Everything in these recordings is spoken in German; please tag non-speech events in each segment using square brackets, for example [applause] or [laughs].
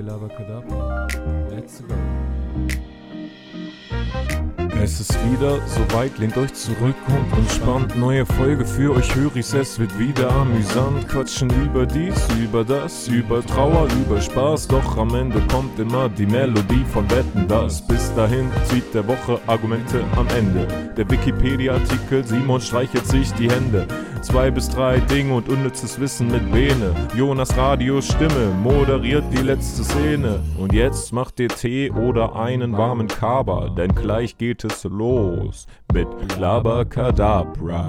Labakadabra. Let's go. Es ist wieder soweit, lehnt euch zurück und entspannt. Neue Folge für euch, höre ich's, es wird wieder amüsant. Quatschen über dies, über das, über Trauer, über Spaß. Doch am Ende kommt immer die Melodie von Wetten, das. Bis dahin zieht der Woche Argumente am Ende. Der Wikipedia-Artikel, Simon streichelt sich die Hände. Zwei bis drei Dinge und unnützes Wissen mit Bene. Jonas Radios Stimme moderiert die letzte Szene. Und jetzt macht ihr Tee oder einen warmen Kaba, denn gleich geht es los mit Labakadabra.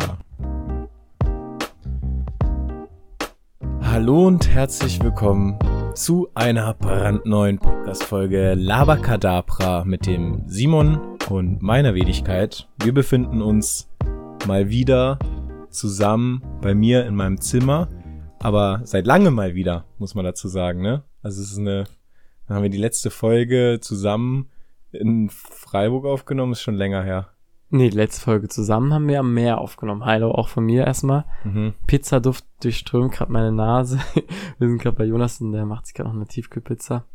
Hallo und herzlich willkommen zu einer brandneuen Podcast-Folge Labakadabra mit dem Simon und meiner Wenigkeit. Wir befinden uns mal wieder zusammen bei mir in meinem Zimmer, aber seit langem mal wieder, muss man dazu sagen, ne? Also es ist eine, dann haben wir die letzte Folge zusammen in Freiburg aufgenommen, ist schon länger her. Nee, die letzte Folge zusammen haben wir am Meer aufgenommen. Hallo, auch von mir erstmal. Mhm. Pizzaduft durchströmt gerade meine Nase. [laughs] wir sind gerade bei Jonas und der macht sich gerade noch eine Tiefkühlpizza.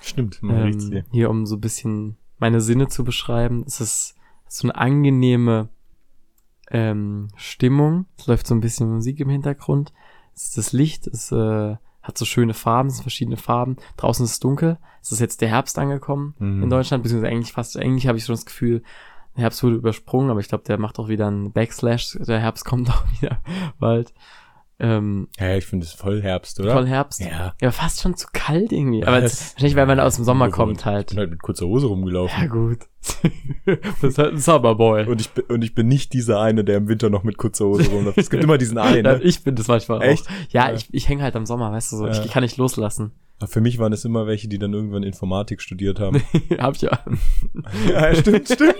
Stimmt, man riecht Ähm, sie. hier, um so ein bisschen meine Sinne zu beschreiben. Es ist so eine angenehme ähm, Stimmung. Es läuft so ein bisschen Musik im Hintergrund. Es ist das Licht, es äh, hat so schöne Farben, es sind verschiedene Farben. Draußen ist es dunkel. Es ist jetzt der Herbst angekommen Mhm. in Deutschland, beziehungsweise eigentlich fast, eigentlich habe ich schon das Gefühl, der Herbst wurde übersprungen, aber ich glaube, der macht auch wieder einen Backslash. Der Herbst kommt [laughs] auch wieder bald. Ähm, Ja, ich finde es voll Herbst, oder? voll Herbst. Ja. Ja, fast schon zu kalt irgendwie. Aber es, wahrscheinlich, weil man aus dem Sommer kommt Ich halt. bin halt mit kurzer Hose rumgelaufen. Ja, gut. [laughs] das ist halt ein Summerboy. Und ich, bin, und ich bin nicht dieser eine, der im Winter noch mit kurzer Hose rumläuft. Es gibt immer diesen [laughs] einen. Ne? ich bin das manchmal Echt? auch. Ja, Ja. ich, ich hänge halt am Sommer, weißt du so. Ja. Ich kann nicht loslassen. Für mich waren es immer welche, die dann irgendwann Informatik studiert haben. [laughs] Hab ich ja. ja, stimmt, stimmt.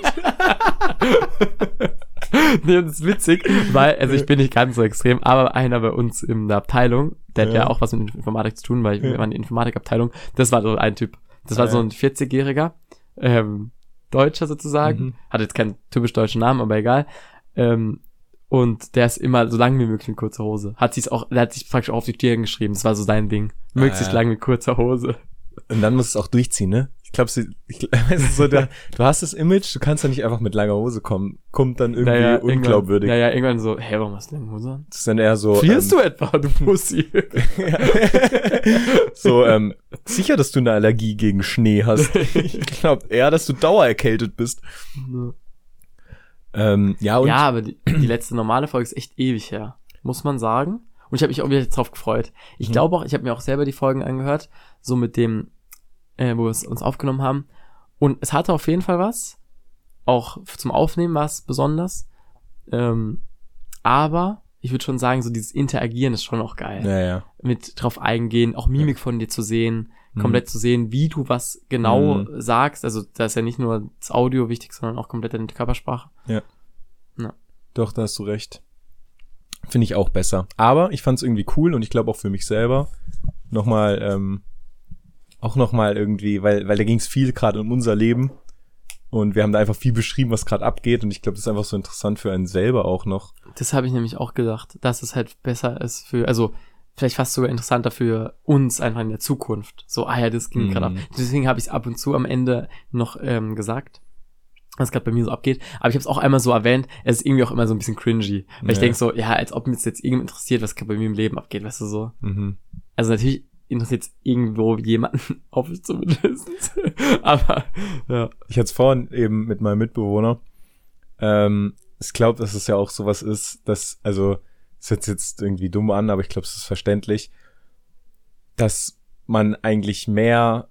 [laughs] nee, das ist witzig, weil, also ich bin nicht ganz so extrem, aber einer bei uns in der Abteilung, der hat Ja. ja auch was mit Informatik zu tun, weil Ja. wir waren die Informatikabteilung, das war so ein Typ. Das war Ah, so ja. ein 40-Jähriger, ähm, Deutscher sozusagen, Mhm. hat jetzt keinen typisch deutschen Namen, aber egal. Ähm, und der ist immer so lang wie möglich mit kurzer Hose. Hat sich's auch, der hat sich praktisch auch auf die Stirn geschrieben. Das war so sein Ding. Möglichst Ah, ja. lang mit kurzer Hose. Und dann musst du es auch durchziehen, ne? Ich glaube, [laughs] ich, es ist so der, du hast das Image, du kannst ja nicht einfach mit langer Hose kommen. Kommt dann irgendwie irgendwann- unglaubwürdig. Naja, irgendwann so, hey, warum hast du lange Hose an? Das ist dann eher so. Frierst ähm, du etwa, du Pussy? [laughs] so, ähm, sicher, dass du eine Allergie gegen Schnee hast. [laughs] ich glaube eher, dass du dauererkältet bist. Ähm, ja, und ja, aber die, die letzte normale Folge ist echt ewig her, muss man sagen. Und ich habe mich auch wieder drauf gefreut. Ich Mhm. glaube auch, ich habe mir auch selber die Folgen angehört, so mit dem, äh, wo wir es uns aufgenommen haben. Und es hatte auf jeden Fall was. Auch zum Aufnehmen war es besonders. Ähm, aber ich würde schon sagen, so dieses Interagieren ist schon auch geil. ja, ja. Mit drauf eingehen, auch Mimik von dir zu sehen, Mhm. komplett zu sehen, wie du was genau Mhm. sagst. Also da ist ja nicht nur das Audio wichtig, sondern auch komplett deine Körpersprache. Doch, da hast du recht. Finde ich auch besser. Aber ich fand es irgendwie cool und ich glaube auch für mich selber nochmal, ähm, auch nochmal irgendwie, weil, weil da ging es viel gerade um unser Leben und wir haben da einfach viel beschrieben, was gerade abgeht und ich glaube, das ist einfach so interessant für einen selber auch noch. Das habe ich nämlich auch gedacht, dass es halt besser ist für, also vielleicht fast sogar interessanter für uns einfach in der Zukunft. So, ah ja, das ging Mhm. gerade ab. Deswegen habe ich es ab und zu am Ende noch ähm, gesagt, was gerade bei mir so abgeht. Aber ich habe es auch einmal so erwähnt, es ist irgendwie auch immer so ein bisschen cringy. Weil ich Ja. denk so, ja, als ob mich jetzt irgendjemand interessiert, was gerade bei mir im Leben abgeht, weißt du so. Mhm. Also natürlich interessiert es irgendwo jemanden, [laughs] ich zumindest. [laughs] Aber ja. Ich hatte es vorhin eben mit meinem Mitbewohner. Ähm, ich glaube, dass es ja auch sowas ist, dass, also, es hört sich jetzt irgendwie dumm an, aber ich glaube, es ist verständlich, dass man eigentlich mehr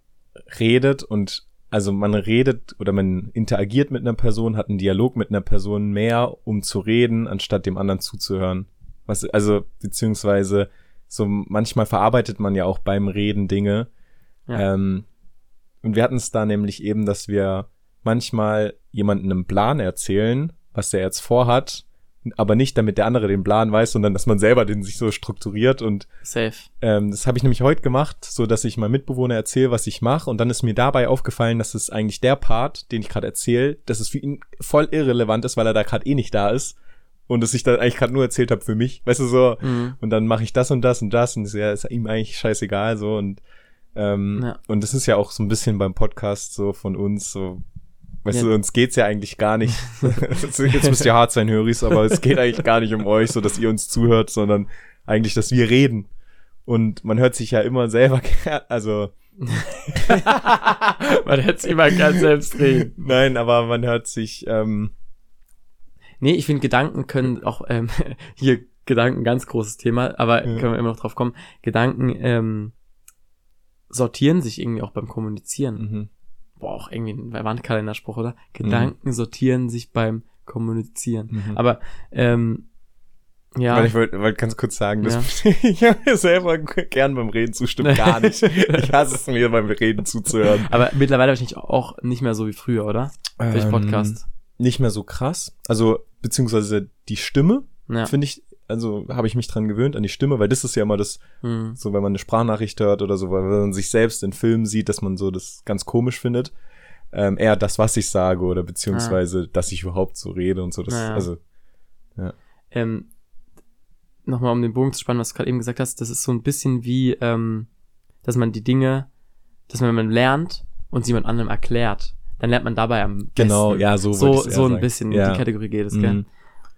redet und also man redet oder man interagiert mit einer Person, hat einen Dialog mit einer Person mehr, um zu reden, anstatt dem anderen zuzuhören. Was, also, beziehungsweise, so manchmal verarbeitet man ja auch beim Reden Dinge. Ja. Ähm, und wir hatten es da nämlich eben, dass wir manchmal jemanden einen Plan erzählen, was der jetzt vorhat, aber nicht damit der andere den Plan weiß, sondern dass man selber den sich so strukturiert und Safe. ähm, das habe ich nämlich heute gemacht, so dass ich meinem Mitbewohner erzähle, was ich mache und dann ist mir dabei aufgefallen, dass es eigentlich der Part, den ich gerade erzähle, dass es für ihn voll irrelevant ist, weil er da gerade eh nicht da ist und dass ich da eigentlich gerade nur erzählt habe für mich, weißt du so Mhm. und dann mache ich das und das und das und ist ja ist ihm eigentlich scheißegal so und Ähm, Ja. Und das ist ja auch so ein bisschen beim Podcast so von uns so. Weißt Ja. du, uns geht's ja eigentlich gar nicht. [laughs] Jetzt müsst ihr hart sein, Höris, aber es geht eigentlich gar nicht um euch, so dass ihr uns zuhört, sondern eigentlich, dass wir reden. Und man hört sich ja immer selber, also [laughs] Man hätte es immer ganz selbst reden. nein, aber man hört sich, ähm, Nee, ich finde, Gedanken können auch, ähm, [laughs] hier Gedanken, ganz großes Thema, aber Ja. können wir immer noch drauf kommen. Gedanken ähm, sortieren sich irgendwie auch beim Kommunizieren. mhm. Boah, auch irgendwie ein Wandkalenderspruch, oder? Gedanken sortieren sich beim Kommunizieren. Mhm. Aber, ähm, ja. Weil ich wollte wollt ganz kurz sagen, dass [laughs] ich habe mir selber gern beim Reden zustimmen, [laughs] gar nicht. ich hasse es mir beim Reden zuzuhören. aber mittlerweile habe ich auch nicht mehr so wie früher, oder? Durch Ähm, Podcast. Nicht mehr so krass. Also, beziehungsweise die Stimme, Ja. finde ich, also habe ich mich dran gewöhnt an die Stimme, weil das ist ja immer das, Hm. so wenn man eine Sprachnachricht hört oder so, weil wenn man sich selbst in Filmen sieht, dass man so das ganz komisch findet. Ähm, eher das, was ich sage oder beziehungsweise, dass ich überhaupt so rede und so. Das, Ja. Also, ähm, nochmal um den Bogen zu spannen, was du gerade eben gesagt hast, das ist so ein bisschen wie, ähm, dass man die Dinge, dass man, wenn man lernt und sie jemand anderem erklärt, dann lernt man dabei am genau, besten. ja, so so, so ein sagen. bisschen in ja. die Kategorie geht es, gell? Mhm.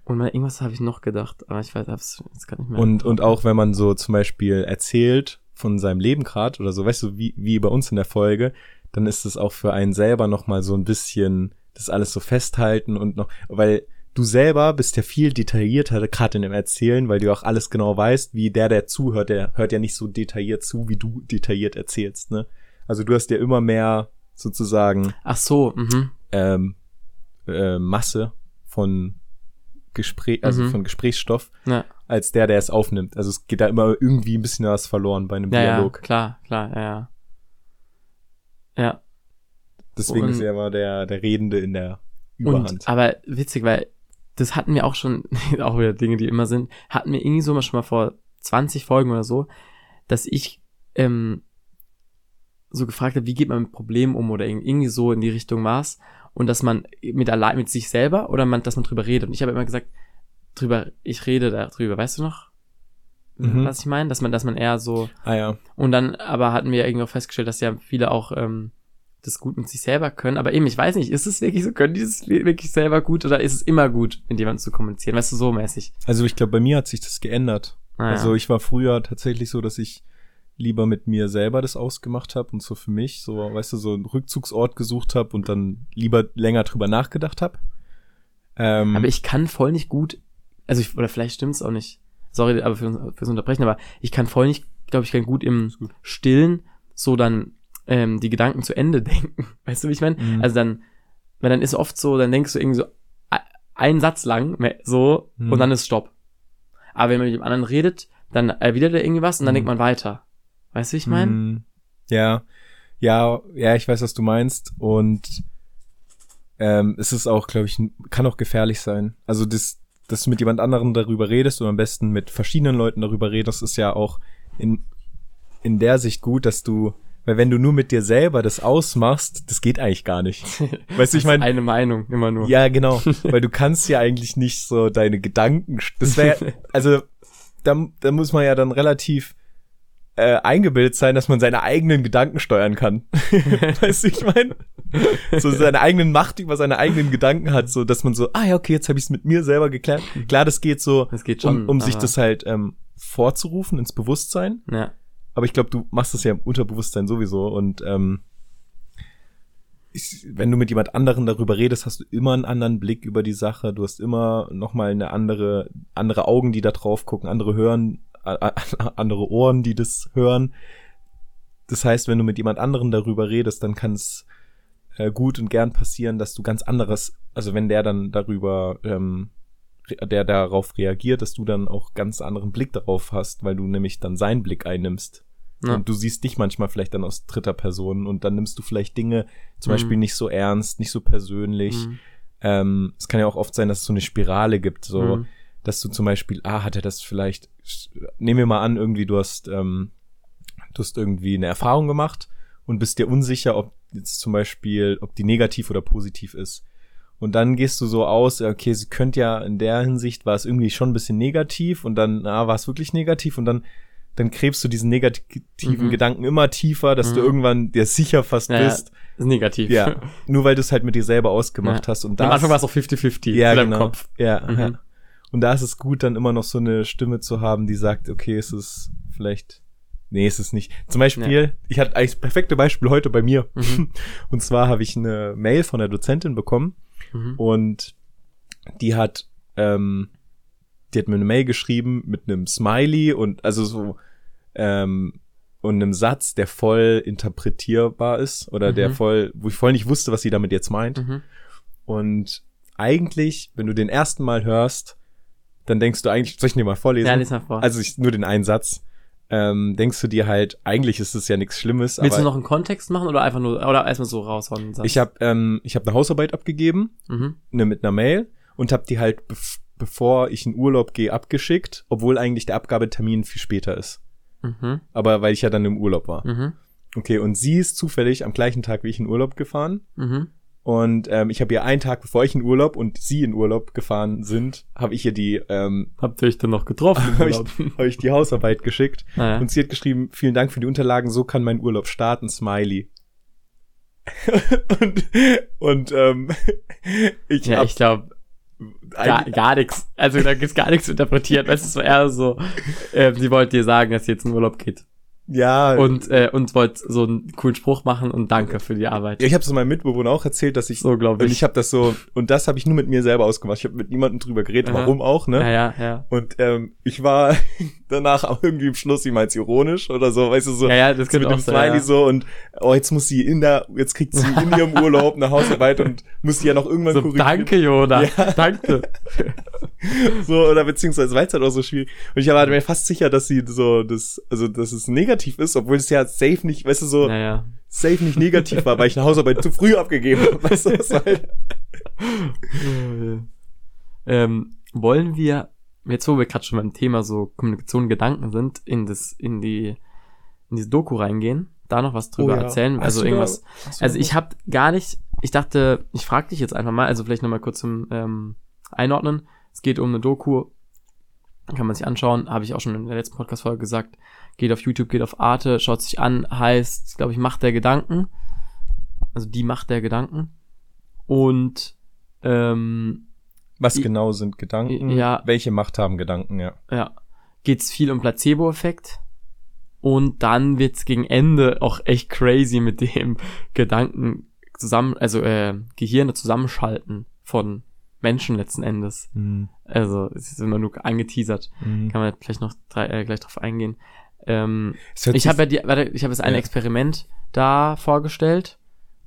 Und mal, irgendwas habe ich noch gedacht, aber ich weiß, hab's jetzt gar nicht mehr. Und, und auch wenn man so zum Beispiel erzählt von seinem Leben gerade oder so, weißt du, wie, wie bei uns in der Folge, dann ist es auch für einen selber nochmal so ein bisschen das alles so festhalten und noch, weil du selber bist ja viel detaillierter, gerade in dem Erzählen, weil du auch alles genau weißt, wie der, der zuhört, der hört ja nicht so detailliert zu, wie du detailliert erzählst, ne? Also du hast ja immer mehr sozusagen Ach so, mhm. ähm, äh, Masse von Gespräch, also Mhm. von Gesprächsstoff, Ja, als der, der es aufnimmt. Also es geht da immer irgendwie ein bisschen was verloren bei einem ja, ja, Dialog. klar, klar, ja, ja. Ja, Deswegen Und- ist er immer der, der Redende in der Überhand. Und, aber witzig, weil das hatten wir auch schon, [laughs] auch wieder Dinge, die immer sind, hatten wir irgendwie so mal schon mal vor 20 Folgen oder so, dass ich ähm, so gefragt habe, wie geht man mit Problemen um oder irg- irgendwie so in die Richtung Maß und dass man mit allein mit sich selber oder man, dass man drüber redet. Und ich habe immer gesagt, drüber, ich rede darüber, weißt du noch? Mhm. Was ich meine? Dass man, dass man eher so ah ja. und dann aber hatten wir irgendwie auch festgestellt, dass ja viele auch ähm, das gut mit sich selber können. Aber eben, ich weiß nicht, ist es wirklich so, können die das wirklich selber gut oder ist es immer gut, mit jemandem zu kommunizieren? Weißt du, so mäßig. Also ich glaube, bei mir hat sich das geändert. Ah, Also ja. ich war früher tatsächlich so, dass ich lieber mit mir selber das ausgemacht habe und so für mich, so, weißt du, so einen Rückzugsort gesucht habe und dann lieber länger drüber nachgedacht habe. Ähm, aber ich kann voll nicht gut, also ich, oder vielleicht stimmt's auch nicht. Sorry, aber für, fürs Unterbrechen, aber ich kann voll nicht, glaube ich, kann gut im gut. Stillen so dann ähm, die Gedanken zu Ende [laughs] denken. Weißt du, wie ich meine? Mhm. Also dann, weil dann ist oft so, dann denkst du irgendwie so einen Satz lang, so, Mhm. und dann ist Stopp. Aber wenn man mit dem anderen redet, dann erwidert er irgendwie was und dann Mhm. denkt man weiter. Weißt du, ich meine? Mm, Ja, ja, ja, ich weiß, was du meinst. Und ähm, es ist auch, glaube ich, kann auch gefährlich sein. Also das, dass du mit jemand anderem darüber redest und am besten mit verschiedenen Leuten darüber redest, ist ja auch in, in der Sicht gut, dass du, weil wenn du nur mit dir selber das ausmachst, das geht eigentlich gar nicht. [laughs] Weißt du, ich meine, Eine Meinung, immer nur. ja, genau. [laughs] Weil du kannst ja eigentlich nicht so deine Gedanken. Das wäre, [laughs] also da, da muss man ja dann relativ äh, eingebildet sein, dass man seine eigenen Gedanken steuern kann. [laughs] weißt du, ich meine? So seine eigenen Macht über seine eigenen Gedanken hat, so dass man so, ah ja, okay, jetzt habe ich es mit mir selber geklärt. Klar, das geht so, Das geht schon. um, um sich das halt ähm, vorzurufen ins Bewusstsein. Ja. Aber ich glaube, du machst das ja im Unterbewusstsein sowieso und ähm, ich, wenn du mit jemand anderen darüber redest, hast du immer einen anderen Blick über die Sache. Du hast immer noch mal eine andere, andere Augen, die da drauf gucken, andere hören, [laughs] andere Ohren, die das hören. Das heißt, wenn du mit jemand anderen darüber redest, dann kann es äh, gut und gern passieren, dass du ganz anderes, also wenn der dann darüber, ähm, der darauf reagiert, dass du dann auch ganz anderen Blick darauf hast, weil du nämlich dann seinen Blick einnimmst. Ja. Und du siehst dich manchmal vielleicht dann aus dritter Person und dann nimmst du vielleicht Dinge zum Mhm. Beispiel nicht so ernst, nicht so persönlich. Mhm. Ähm, es kann ja auch oft sein, dass es so eine Spirale gibt, so, Mhm. Dass du zum Beispiel, ah, hat er das vielleicht, nehmen wir mal an, irgendwie, du hast, ähm, du hast irgendwie eine Erfahrung gemacht und bist dir unsicher, ob jetzt zum Beispiel, ob die negativ oder positiv ist. Und dann gehst du so aus, okay, sie könnte ja in der Hinsicht war es irgendwie schon ein bisschen negativ und dann, ah, war es wirklich negativ und dann dann gräbst du diesen negativen Mhm. Gedanken immer tiefer, dass du Mhm. irgendwann dir sicher fast Ja, bist. Ist negativ. Ja, [laughs] nur weil du es halt mit dir selber ausgemacht Ja. hast. Und Am da Anfang war es auch 50-50 ja, in deinem genau. Kopf. Ja, Mhm. ja. Und da ist es gut, dann immer noch so eine Stimme zu haben, die sagt, okay, es ist vielleicht, nee, es ist nicht. Zum Beispiel, ich hatte eigentlich das perfekte Beispiel heute bei mir. Mhm. [laughs] Und zwar habe ich eine Mail von der Dozentin bekommen Mhm. und die hat, ähm, die hat mir eine Mail geschrieben mit einem Smiley und also so, ähm, und einem Satz, der voll interpretierbar ist oder der Mhm. voll, wo ich voll nicht wusste, was sie damit jetzt meint. Mhm. Und eigentlich, wenn du den ersten Mal hörst, dann denkst du eigentlich, soll ich dir mal vorlesen? Ja, lies mal vor. also ich, nur den einen Satz. Ähm, denkst du dir halt, eigentlich ist es ja nichts Schlimmes, Willst du noch einen Kontext machen oder einfach nur, oder erstmal so raushauen? ich habe ähm, ich hab eine Hausarbeit abgegeben, Mhm. ne, mit einer Mail und habe die halt, bef bevor ich in Urlaub gehe, abgeschickt, obwohl eigentlich der Abgabetermin viel später ist. Mhm. Aber weil ich ja dann im Urlaub war. Mhm. Okay, und sie ist zufällig am gleichen Tag wie ich in Urlaub gefahren. Mhm. Und ähm, ich habe ihr einen Tag, bevor ich in Urlaub und sie in Urlaub gefahren sind, habe ich ihr die, ähm, Habt ihr euch dann noch getroffen [laughs] habe ich, hab ich die Hausarbeit geschickt. Naja. Und sie hat geschrieben, vielen Dank für die Unterlagen, so kann mein Urlaub starten, Smiley. [laughs] und und ähm, [laughs] ich Ja, hab ich glaube, gar, gar nichts. Also da gibt's gar nichts zu interpretieren. Weißt du, es war eher so, äh, sie wollte dir sagen, dass sie jetzt in Urlaub geht. Ja, Und, äh, und wollte so einen coolen Spruch machen und danke für die Arbeit. ich habe es meinem Mitbewohner auch erzählt, dass ich So, glaube und ich. ich habe das so und das habe ich nur mit mir selber ausgemacht. Ich habe mit niemandem drüber geredet, Aha. warum auch, ne? Ja, ja, ja. Und ähm, ich war [laughs] danach auch irgendwie im Schluss, ich mein's ironisch oder so, weißt du, so, Ja, ja, das so mit auch dem. Smiley Ja. so und oh, jetzt muss sie in der, jetzt kriegt sie in ihrem [laughs] Urlaub eine Hausarbeit und muss die ja noch irgendwann So, korrigieren. danke, Jona. Ja. Danke. [laughs] So, oder beziehungsweise war es halt auch so schwierig. Und ich war mir fast sicher, dass sie so, das, also, dass es negativ ist, obwohl es ja safe nicht, weißt du, so, Naja. safe nicht negativ war, weil ich eine Hausarbeit zu früh abgegeben habe. Weißt du, ist halt, [laughs] ähm, wollen wir, jetzt wo wir gerade schon beim Thema so Kommunikation Gedanken sind, in das, in die, in diese Doku reingehen, da noch was drüber Oh ja. erzählen? Hast Also da- irgendwas. du Also da ich habe gar nicht, ich dachte, ich frage dich jetzt einfach mal, also vielleicht nochmal kurz zum ähm, Einordnen. Es geht um eine Doku, kann man sich anschauen, habe ich auch schon in der letzten Podcast-Folge gesagt. Geht auf YouTube, geht auf Arte, schaut sich an, heißt, glaube ich, Macht der Gedanken. Also die Macht der Gedanken. Und ähm, Was genau sind Gedanken? Ja. Welche Macht haben Gedanken, ja. ja, geht's viel um Placebo-Effekt. Und dann wird's gegen Ende auch echt crazy mit dem [laughs] Gedanken zusammen, also äh, Gehirne zusammenschalten von Menschen letzten Endes. Mhm. Also es ist immer nur angeteasert. Mhm. Kann man vielleicht noch drei, äh, gleich drauf eingehen. Ähm, ich habe ja die, warte, ich habe jetzt ein Ja. Experiment da vorgestellt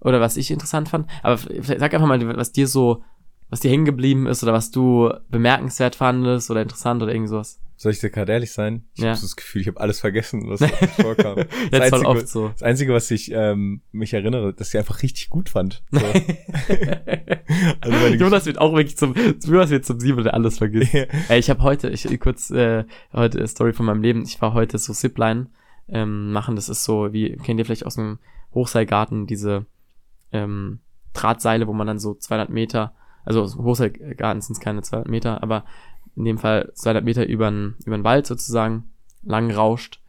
oder was ich interessant fand. Aber sag einfach mal, was dir so, was dir hängen geblieben ist oder was du bemerkenswert fandest oder interessant oder irgend sowas. Soll ich dir gerade ehrlich sein? Ich Ja. habe das Gefühl, ich habe alles vergessen, was [laughs] vorkam. Das voll Einzige, oft so. das Einzige, was ich ähm, mich erinnere, dass ich einfach richtig gut fand. [laughs] So. [laughs] Also Jonas wird auch wirklich zum, Jonas wird zum Sieben, der alles vergisst. Ja. Ey, ich habe heute, ich kurz, äh, heute eine Story von meinem Leben. Ich war heute so Zipline ähm, machen. Das ist so, wie kennt ihr vielleicht aus dem Hochseilgarten diese ähm, Drahtseile, wo man dann so 200 Meter, also Hochseilgarten sind es keine 200 Meter, aber in dem Fall 200 Meter über den Wald sozusagen lang rauscht.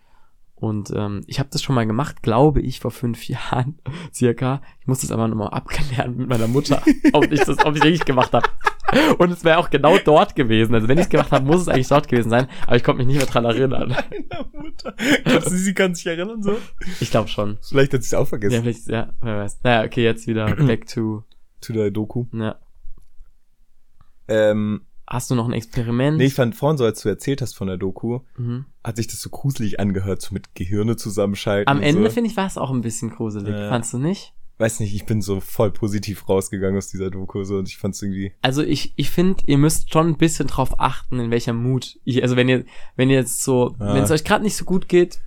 Und ähm, ich habe das schon mal gemacht, glaube ich, vor fünf [laughs] Jahren circa. Ich muss das aber nochmal abklären mit meiner Mutter, [laughs] ob ich das, ob ich richtig gemacht habe. Und es wäre auch genau dort gewesen. Also wenn ich es gemacht habe, muss es eigentlich dort gewesen sein. Aber ich konnte mich nicht mehr dran erinnern. [laughs] Meiner Mutter. Glaubst du, sie kann sich erinnern so? Ich glaube schon. Vielleicht hat sie es auch Ja, vergessen. vielleicht, ja, wer weiß. Naja, okay, jetzt wieder back to. Zu der Doku. Ja. Ähm, Hast du noch ein Experiment? nee, ich fand vorhin so, als du erzählt hast von der Doku, mhm. hat sich das so gruselig angehört, so mit Gehirne zusammenschalten. Am Ende so. finde ich, war es auch ein bisschen gruselig. Ja. Fandst du nicht? Weiß nicht, ich bin so voll positiv rausgegangen aus dieser Doku so und ich fand's irgendwie. Also ich, ich finde, ihr müsst schon ein bisschen drauf achten, in welcher Mut. Ich, also wenn ihr, wenn ihr jetzt so, Ja. wenn es euch gerade nicht so gut geht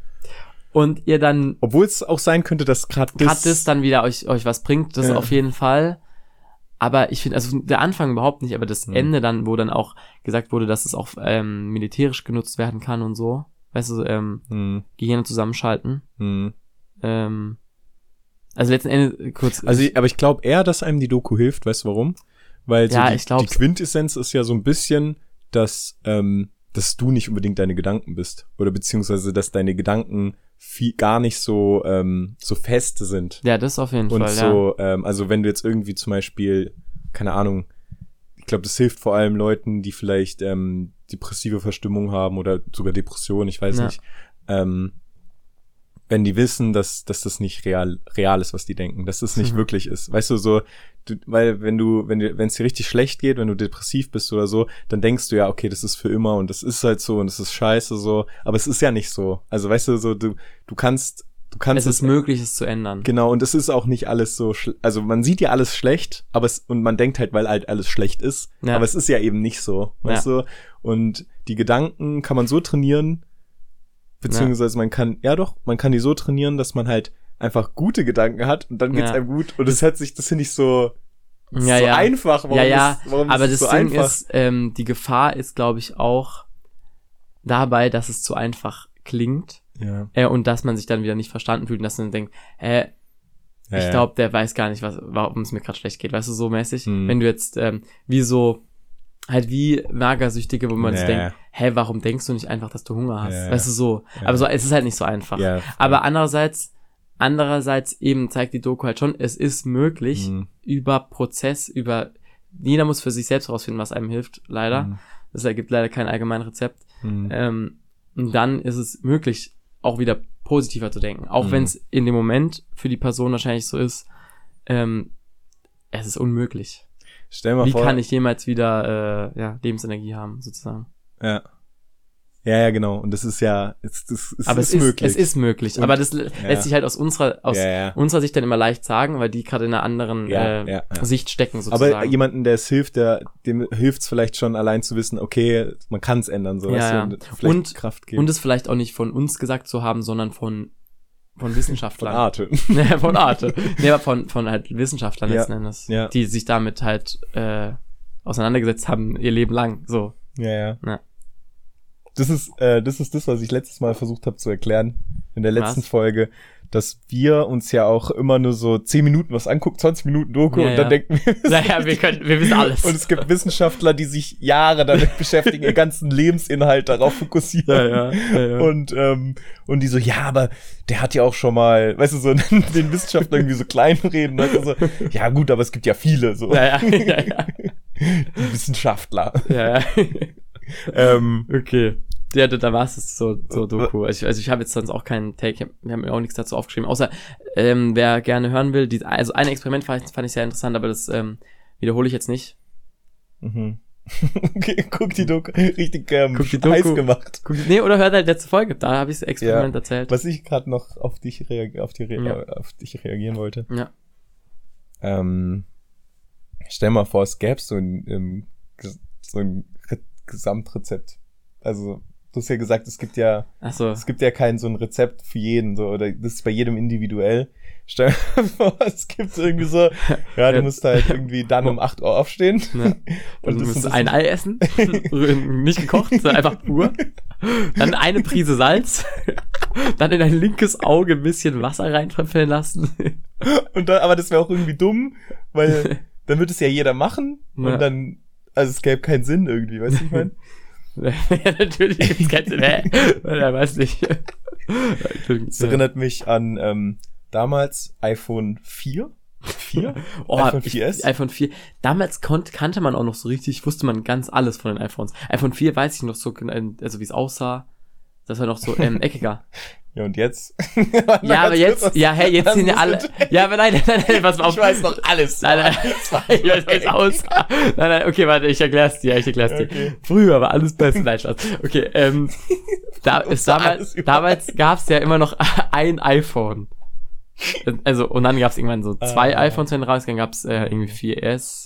und ihr dann Obwohl es auch sein könnte, dass gerade gerade das dann wieder euch, euch was bringt, das Ja. auf jeden Fall. Aber ich finde, also der Anfang überhaupt nicht, aber das Mhm. Ende dann, wo dann auch gesagt wurde, dass es auch ähm, militärisch genutzt werden kann und so. Weißt du, ähm, Hm, Gehirne zusammenschalten. hm. Ähm, also letzten Endes, kurz. Also, ich- aber ich glaube eher, dass einem die Doku hilft, weißt du warum? Weil so Ja, die, die Quintessenz ist ja so ein bisschen, dass ähm, dass du nicht unbedingt deine Gedanken bist. Oder beziehungsweise, dass deine Gedanken viel, gar nicht so, ähm, so fest sind. Ja, das auf jeden Und Fall, ja. so, ähm, also wenn du jetzt irgendwie zum Beispiel, keine Ahnung, ich glaube, das hilft vor allem Leuten, die vielleicht ähm, depressive Verstimmung haben oder sogar Depression, ich weiß Ja. nicht. Ähm, wenn die wissen, dass, dass das nicht real, real ist, was die denken, dass das nicht Mhm. wirklich ist. Weißt du, so, du, weil wenn du, wenn dir, wenn es dir richtig schlecht geht, wenn du depressiv bist oder so, dann denkst du ja, okay, das ist für immer und das ist halt so und das ist scheiße so, aber es ist ja nicht so. Also weißt du, so, du, du kannst, du kannst es ist möglich, es zu ändern. Genau, und es ist auch nicht alles so, also man sieht ja alles schlecht, aber es, und man denkt halt, weil halt alles schlecht ist, Ja. aber es ist ja eben nicht so, weißt du? Und die Gedanken kann man so trainieren, beziehungsweise man kann, ja doch, man kann die so trainieren, dass man halt einfach gute Gedanken hat und dann geht's Ja. einem gut und es hört sich, das finde ich so, Ja, so ja. einfach, warum ja, ja, ist, warum aber ist das so Ding einfach? ist, ähm, die Gefahr ist, glaube ich, auch dabei, dass es zu einfach klingt ja, äh, und dass man sich dann wieder nicht verstanden fühlt und dass man denkt, äh, ja, ich ja. glaube, der weiß gar nicht, was, warum es mir gerade schlecht geht, weißt du, so mäßig. Mhm. Wenn du jetzt, ähm, wie so, halt wie Magersüchtige, wo man sich Ja, denkt, hä, warum denkst du nicht einfach, dass du Hunger hast? Ja. Weißt du, so. Ja. Aber so, es ist halt nicht so einfach. ja. Aber andererseits, andererseits eben zeigt die Doku halt schon, es ist möglich, Mhm. über Prozess, über, jeder muss für sich selbst herausfinden, was einem hilft, leider. Mhm. Es ergibt leider kein allgemeines Rezept. Mhm. Ähm, und dann ist es möglich, auch wieder positiver zu denken. Auch Mhm. wenn es in dem Moment für die Person wahrscheinlich so ist, ähm, es ist unmöglich. Stell mal Wie vor, kann ich jemals wieder äh, ja, Lebensenergie haben, sozusagen? ja. Ja, ja, genau. Und das ist ja, es, das, es aber ist es ist möglich. Es ist möglich. Und- aber das ja. lässt sich halt aus unserer, aus ja, ja. unserer Sicht dann immer leicht sagen, weil die gerade in einer anderen Ja, äh, ja, ja. Sicht stecken, sozusagen. Aber jemanden, der es hilft, der, dem hilft es vielleicht schon allein zu wissen, okay, man kann es ändern, so Ja, weißt du, ja. und Und- Kraft geben. und es vielleicht auch nicht von uns gesagt zu haben, sondern von, von von Wissenschaftlern. Arte. Ja, [laughs] von Arte. Nee, aber von, von halt Wissenschaftlern Ja, letzten Endes, ja. die sich damit halt äh, auseinandergesetzt haben, ihr Leben lang. So. Ja, ja. Ja. Das ist, äh, das ist das, was ich letztes Mal versucht habe zu erklären in der letzten Was? Folge, dass wir uns ja auch immer nur so 10 Minuten was angucken, 20 Minuten Doku Ja, und dann denken wir, [laughs] Naja, wir können, wir wissen alles. und es gibt Wissenschaftler, die sich Jahre damit beschäftigen, ihr ganzen Lebensinhalt darauf fokussieren. ja, ja, ja. Und, ähm, und die so, ja, aber der hat ja auch schon mal, weißt du, so [laughs] den Wissenschaftler irgendwie so kleinreden. Du, so, ja gut, aber es gibt ja viele, so ja, ja, ja, ja. [laughs] die Wissenschaftler. ja, ja. ähm, Okay. Ja, da, da war es so, so Doku. Also ich, also ich habe jetzt sonst auch keinen Take, wir haben mir auch nichts dazu aufgeschrieben, außer ähm, wer gerne hören will, die, also ein Experiment fand, ich- fand ich sehr interessant, aber das ähm, wiederhole ich jetzt nicht. mhm. [laughs] guck die Doku, richtig ähm, Guck die Doku. heiß gemacht. Guck, nee, oder hört halt letzte Folge, da habe ich das Experiment erzählt. Was ich gerade noch auf dich, auf, die Ja. auf dich reagieren wollte. Ja. Ähm, stell mal vor, es gäbe so ein, ähm, so ein Re Gesamtrezept. Also, du hast ja gesagt, es gibt ja Achso. Es gibt ja kein so ein Rezept für jeden, so, oder das ist bei jedem individuell. Stell dir [laughs] vor, es gibt irgendwie so, ja, du Ja. musst halt irgendwie dann um 8 Uhr aufstehen. Ja. Und [laughs] Und du musst ein Ei essen, [laughs] nicht gekocht, sondern einfach pur. Dann eine Prise Salz, dann in dein linkes Auge ein bisschen Wasser reintröpfeln lassen. Und dann, aber das wäre auch irgendwie dumm, weil dann würde es ja jeder machen Ja. und dann, also es gäbe keinen Sinn irgendwie, weißt du, ich meine? Ja, natürlich gibt's keinen Sinn. [laughs] Hä? Er weiß nicht. Das erinnert mich an ähm, damals iPhone 4. 4? [laughs] Oh, iPhone ich, 4S? iPhone 4. Damals konnt, kannte man auch noch so richtig, wusste man ganz alles von den iPhones. iPhone 4 weiß ich noch so, also wie es aussah. Das war noch so ähm, eckiger. [laughs] Ja, und jetzt? [laughs] ja, aber jetzt, ja, hey, jetzt sind ja alle. Ja, aber nein, [laughs] nein, nein, was auf. Ich weiß noch alles. Nein, nein, [laughs] ich weiß, wie es aussah. Nein, nein, okay, warte, ich erklär's dir, ich erklär's dir. Okay. Früher war alles besser, nein, Spaß. Okay, ähm, da ist damals, alles damals gab's ja immer noch ein iPhone. Also, und dann gab's irgendwann so zwei Ah. iPhones, wenn rausgegangen, gab's äh, irgendwie 4S.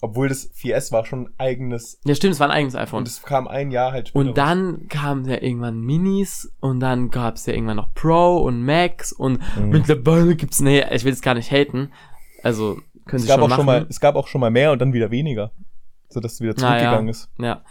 Obwohl das 4S war schon ein eigenes Ja, stimmt, es war ein eigenes iPhone. Und es kam ein Jahr halt später. Und dann kamen ja irgendwann Minis und dann gab's ja irgendwann noch Pro und Max und Mhm. mittlerweile gibt's, nee, ich will jetzt gar nicht haten. Also, können es Sie gab schon auch schon machen. mal, es gab auch schon mal mehr und dann wieder weniger. So dass es wieder zurückgegangen ist. Ja.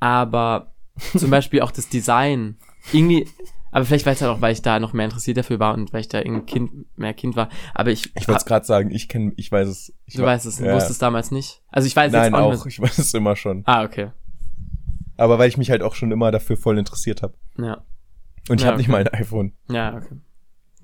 Aber zum Beispiel auch das Design. Irgendwie, aber vielleicht weiß halt auch, weil ich da noch mehr interessiert dafür war und weil ich da irgendwie Kind, mehr Kind war. Aber ich, Ich wollte es gerade sagen, ich kenne, ich weiß es. Ich du weißt es, du ja. wusstest damals nicht. Also ich weiß Nein, jetzt auch. nicht. Ich weiß es immer schon. Ah, okay. Aber weil ich mich halt auch schon immer dafür voll interessiert habe. Ja. Und ich Ja, habe nicht okay. mal ein iPhone. Ja, okay.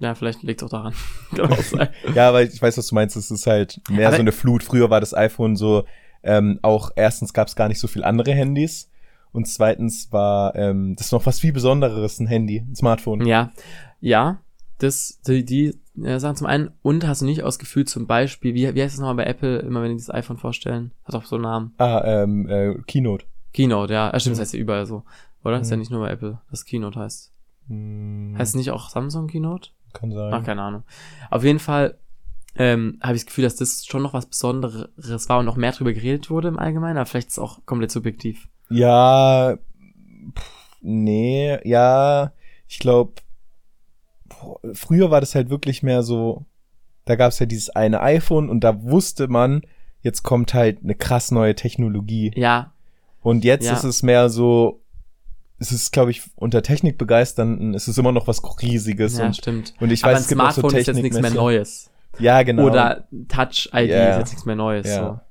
Ja, vielleicht liegt auch daran. [laughs] Auch. [laughs] Ja, weil ich weiß, was du meinst. Es ist halt mehr Aber- so eine Flut. Früher war das iPhone so, ähm, auch erstens gab es gar nicht so viel andere Handys. Und zweitens war ähm, das noch was viel Besonderes, ein Handy, ein Smartphone. Ja, ja, das, die, die äh, sagen zum einen, und hast du nicht ausgefühlt zum Beispiel, wie, wie heißt es nochmal bei Apple, immer wenn die das iPhone vorstellen? Hat auch so einen Namen. Ah, ähm, äh, Keynote. Keynote, ja. Ah, stimmt, das Mhm. heißt ja überall so. Oder? Ist ja Mhm. nicht nur bei Apple, das Keynote heißt. Hm, Heißt es nicht auch Samsung Keynote? kann sein. Ach, keine Ahnung. Auf jeden Fall ähm, habe ich das Gefühl, dass das schon noch was Besonderes war und noch mehr drüber geredet wurde im Allgemeinen, aber vielleicht ist es auch komplett subjektiv. Ja, pff, nee, ja, ich glaube, früher war das halt wirklich mehr so, da gab es ja dieses eine iPhone und da wusste man, jetzt kommt halt eine krass neue Technologie. Ja, Und jetzt Ja. ist es mehr so, es ist, glaube ich, unter Technikbegeisternden, es ist immer noch was Riesiges ja, und, stimmt. und ich aber weiß, ein es gibt auch so Smartphone ist jetzt nichts mehr. Neues. Ja, genau. Oder Touch-ID Ja. ist jetzt nichts mehr Neues. Ja.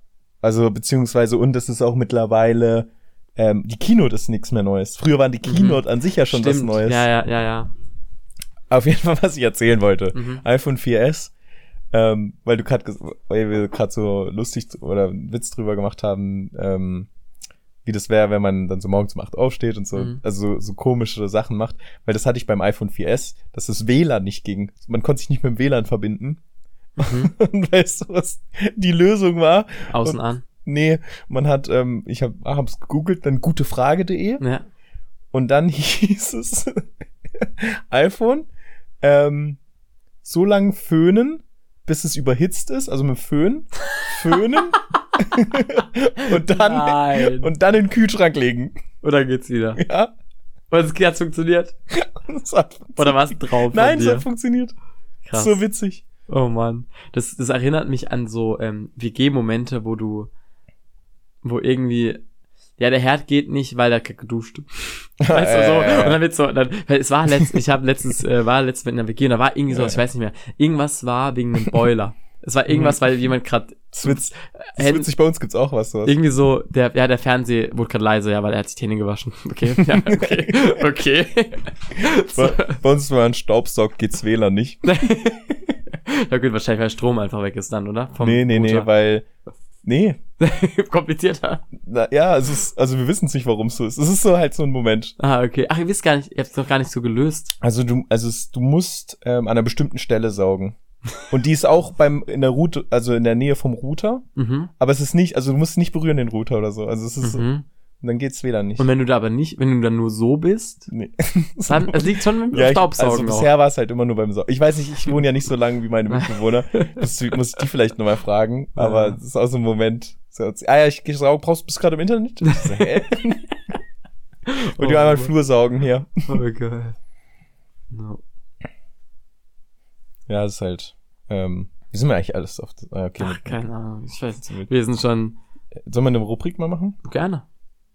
Also beziehungsweise und es ist auch mittlerweile ähm, die Keynote ist nichts mehr Neues. Früher waren die Keynote an sich ja schon was Neues. Ja, ja, ja, ja. Auf jeden Fall, was ich erzählen wollte. Mhm. iPhone 4S, ähm, weil du gerade, weil wir gerade so lustig oder einen Witz drüber gemacht haben, ähm, wie das wäre, wenn man dann so morgens um 8 aufsteht und so, Mhm. also so, so komische Sachen macht. Weil das hatte ich beim iPhone 4S, dass das WLAN nicht ging. Man konnte sich nicht mit dem WLAN verbinden. Mhm. [laughs] Und weißt du, was die Lösung war? Außen an. Nee, man hat, ähm, ich habe hab's gegoogelt, dann gutefrage.de Ja. und dann [laughs] hieß es iPhone, ähm, so lang föhnen, bis es überhitzt ist, also mit Föhn, föhnen [laughs] und dann Nein. und dann in den Kühlschrank legen. Oder geht's wieder? Ja, Und es hat's funktioniert? [laughs] das hat Oder war es drauf? Nein, es hat funktioniert. Krass. So witzig. Oh Mann. Das, das erinnert mich an so ähm, WG-Momente, wo du, wo irgendwie, ja, der Herd geht nicht, weil der hat geduscht. [laughs] Weißt du, so. Äh. Und dann wird so, dann, es war letztens, ich habe letztens, äh, war letztens mit einer WG und da war irgendwie so, ich weiß nicht mehr, irgendwas war wegen einem Boiler. Es war irgendwas, weil jemand gerade Das ist, witz, das ist Händ- witzig, bei uns gibt's auch was sowas. irgendwie so, der, ja, der Fernseher wurde gerade leise, ja, weil er hat sich die Hände gewaschen. [laughs] Okay, ja, okay, [laughs] okay. so. Bei, bei uns, wenn man Staubsaugt, geht's WLAN nicht. Ja gut, wahrscheinlich, weil Strom einfach weg ist dann, oder? Vom nee, nee, nee, Router. weil, nee, [laughs] Komplizierter. Na, ja, es ist, also wir wissen es nicht, warum es so ist. Es ist so halt so ein Moment. Ah, okay. Ach, ihr wisst gar nicht, ihr habt es noch gar nicht so gelöst. Also du, also es, du musst ähm, an einer bestimmten Stelle saugen. Und die ist auch beim in der Route, also in der Nähe vom Router, Mhm. aber es ist nicht, also du musst nicht berühren den Router oder so. Also es ist so, dann geht's WLAN nicht. Und wenn du da aber nicht, wenn du dann nur so bist, nee. dann, es liegt schon mit [laughs] dem ja, ich, Staubsaugen also auch. bisher war es halt immer nur beim Saugen. Ich weiß nicht, ich wohne ja nicht so lange wie meine [laughs] Mitbewohner. Das muss ich die vielleicht nochmal fragen. Aber Ja. es ist auch so ein Moment. So, ah ja, ich geh saugen, brauchst du bist gerade im Internet? [laughs] Ich so, hä? Und Oh, die einmal. Flur saugen hier. Oh, geil. No. Ja, das ist halt. Ähm, wie sind wir eigentlich alles auf? Ah, okay, Ach, keine Ahnung. Ich weiß. mit- Wir sind schon Sollen wir eine Rubrik mal machen? gerne.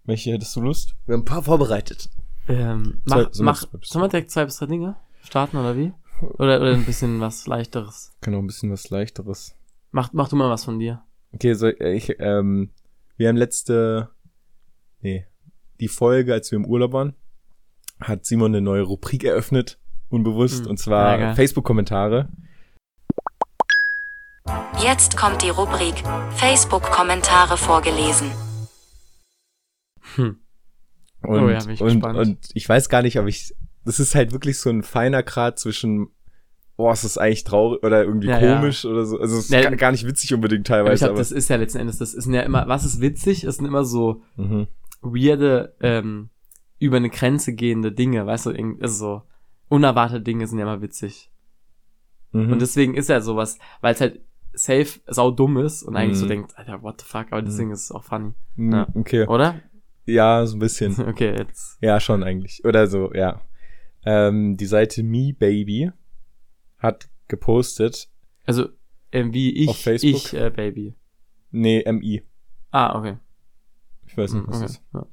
Welche hättest du Lust? Wir haben ein paar vorbereitet. Ähm, Zwei- mach, so mach, zwei bis- sollen wir direkt zwei bis drei Dinge starten oder wie? Oder, oder ein bisschen was leichteres? Genau, ein bisschen was leichteres. Mach, mach du mal was von dir. Okay, so ich, ähm, wir haben letzte, nee, die Folge, als wir im Urlaub waren, hat Simon eine neue Rubrik eröffnet, unbewusst, Hm, und zwar ja. Facebook-Kommentare. Jetzt kommt die Rubrik Facebook-Kommentare vorgelesen. Hm. Und, Oh ja, bin ich und, gespannt. und ich weiß gar nicht, ob ich, das ist halt wirklich so ein feiner Grad zwischen, oh, es ist eigentlich traurig oder irgendwie Ja, ja. komisch oder so. Also es ist Ja, gar, nicht witzig unbedingt Aber ich teilweise, glaube, aber. das ist ja letzten Endes, das ist ja immer, was ist witzig, ist immer so mhm. weirde, ähm, über eine Grenze gehende Dinge, weißt du, also so unerwartete Dinge sind ja immer witzig. Mhm. Und deswegen ist ja sowas, weil es halt safe sau dumm ist und eigentlich so Mhm. denkt, Alter, what the fuck, aber deswegen ist es auch funny. Mhm, ja. Okay. Oder? Ja, so ein bisschen. [laughs] Okay, jetzt. Ja, schon eigentlich. Oder so, ja. Ähm, die Seite Me Baby hat gepostet, Also, ähm, wie ich, Auf Facebook? ich, äh, Baby. nee, MI. Ah, okay. Ich weiß nicht, Hm, was okay. das ist. Ja.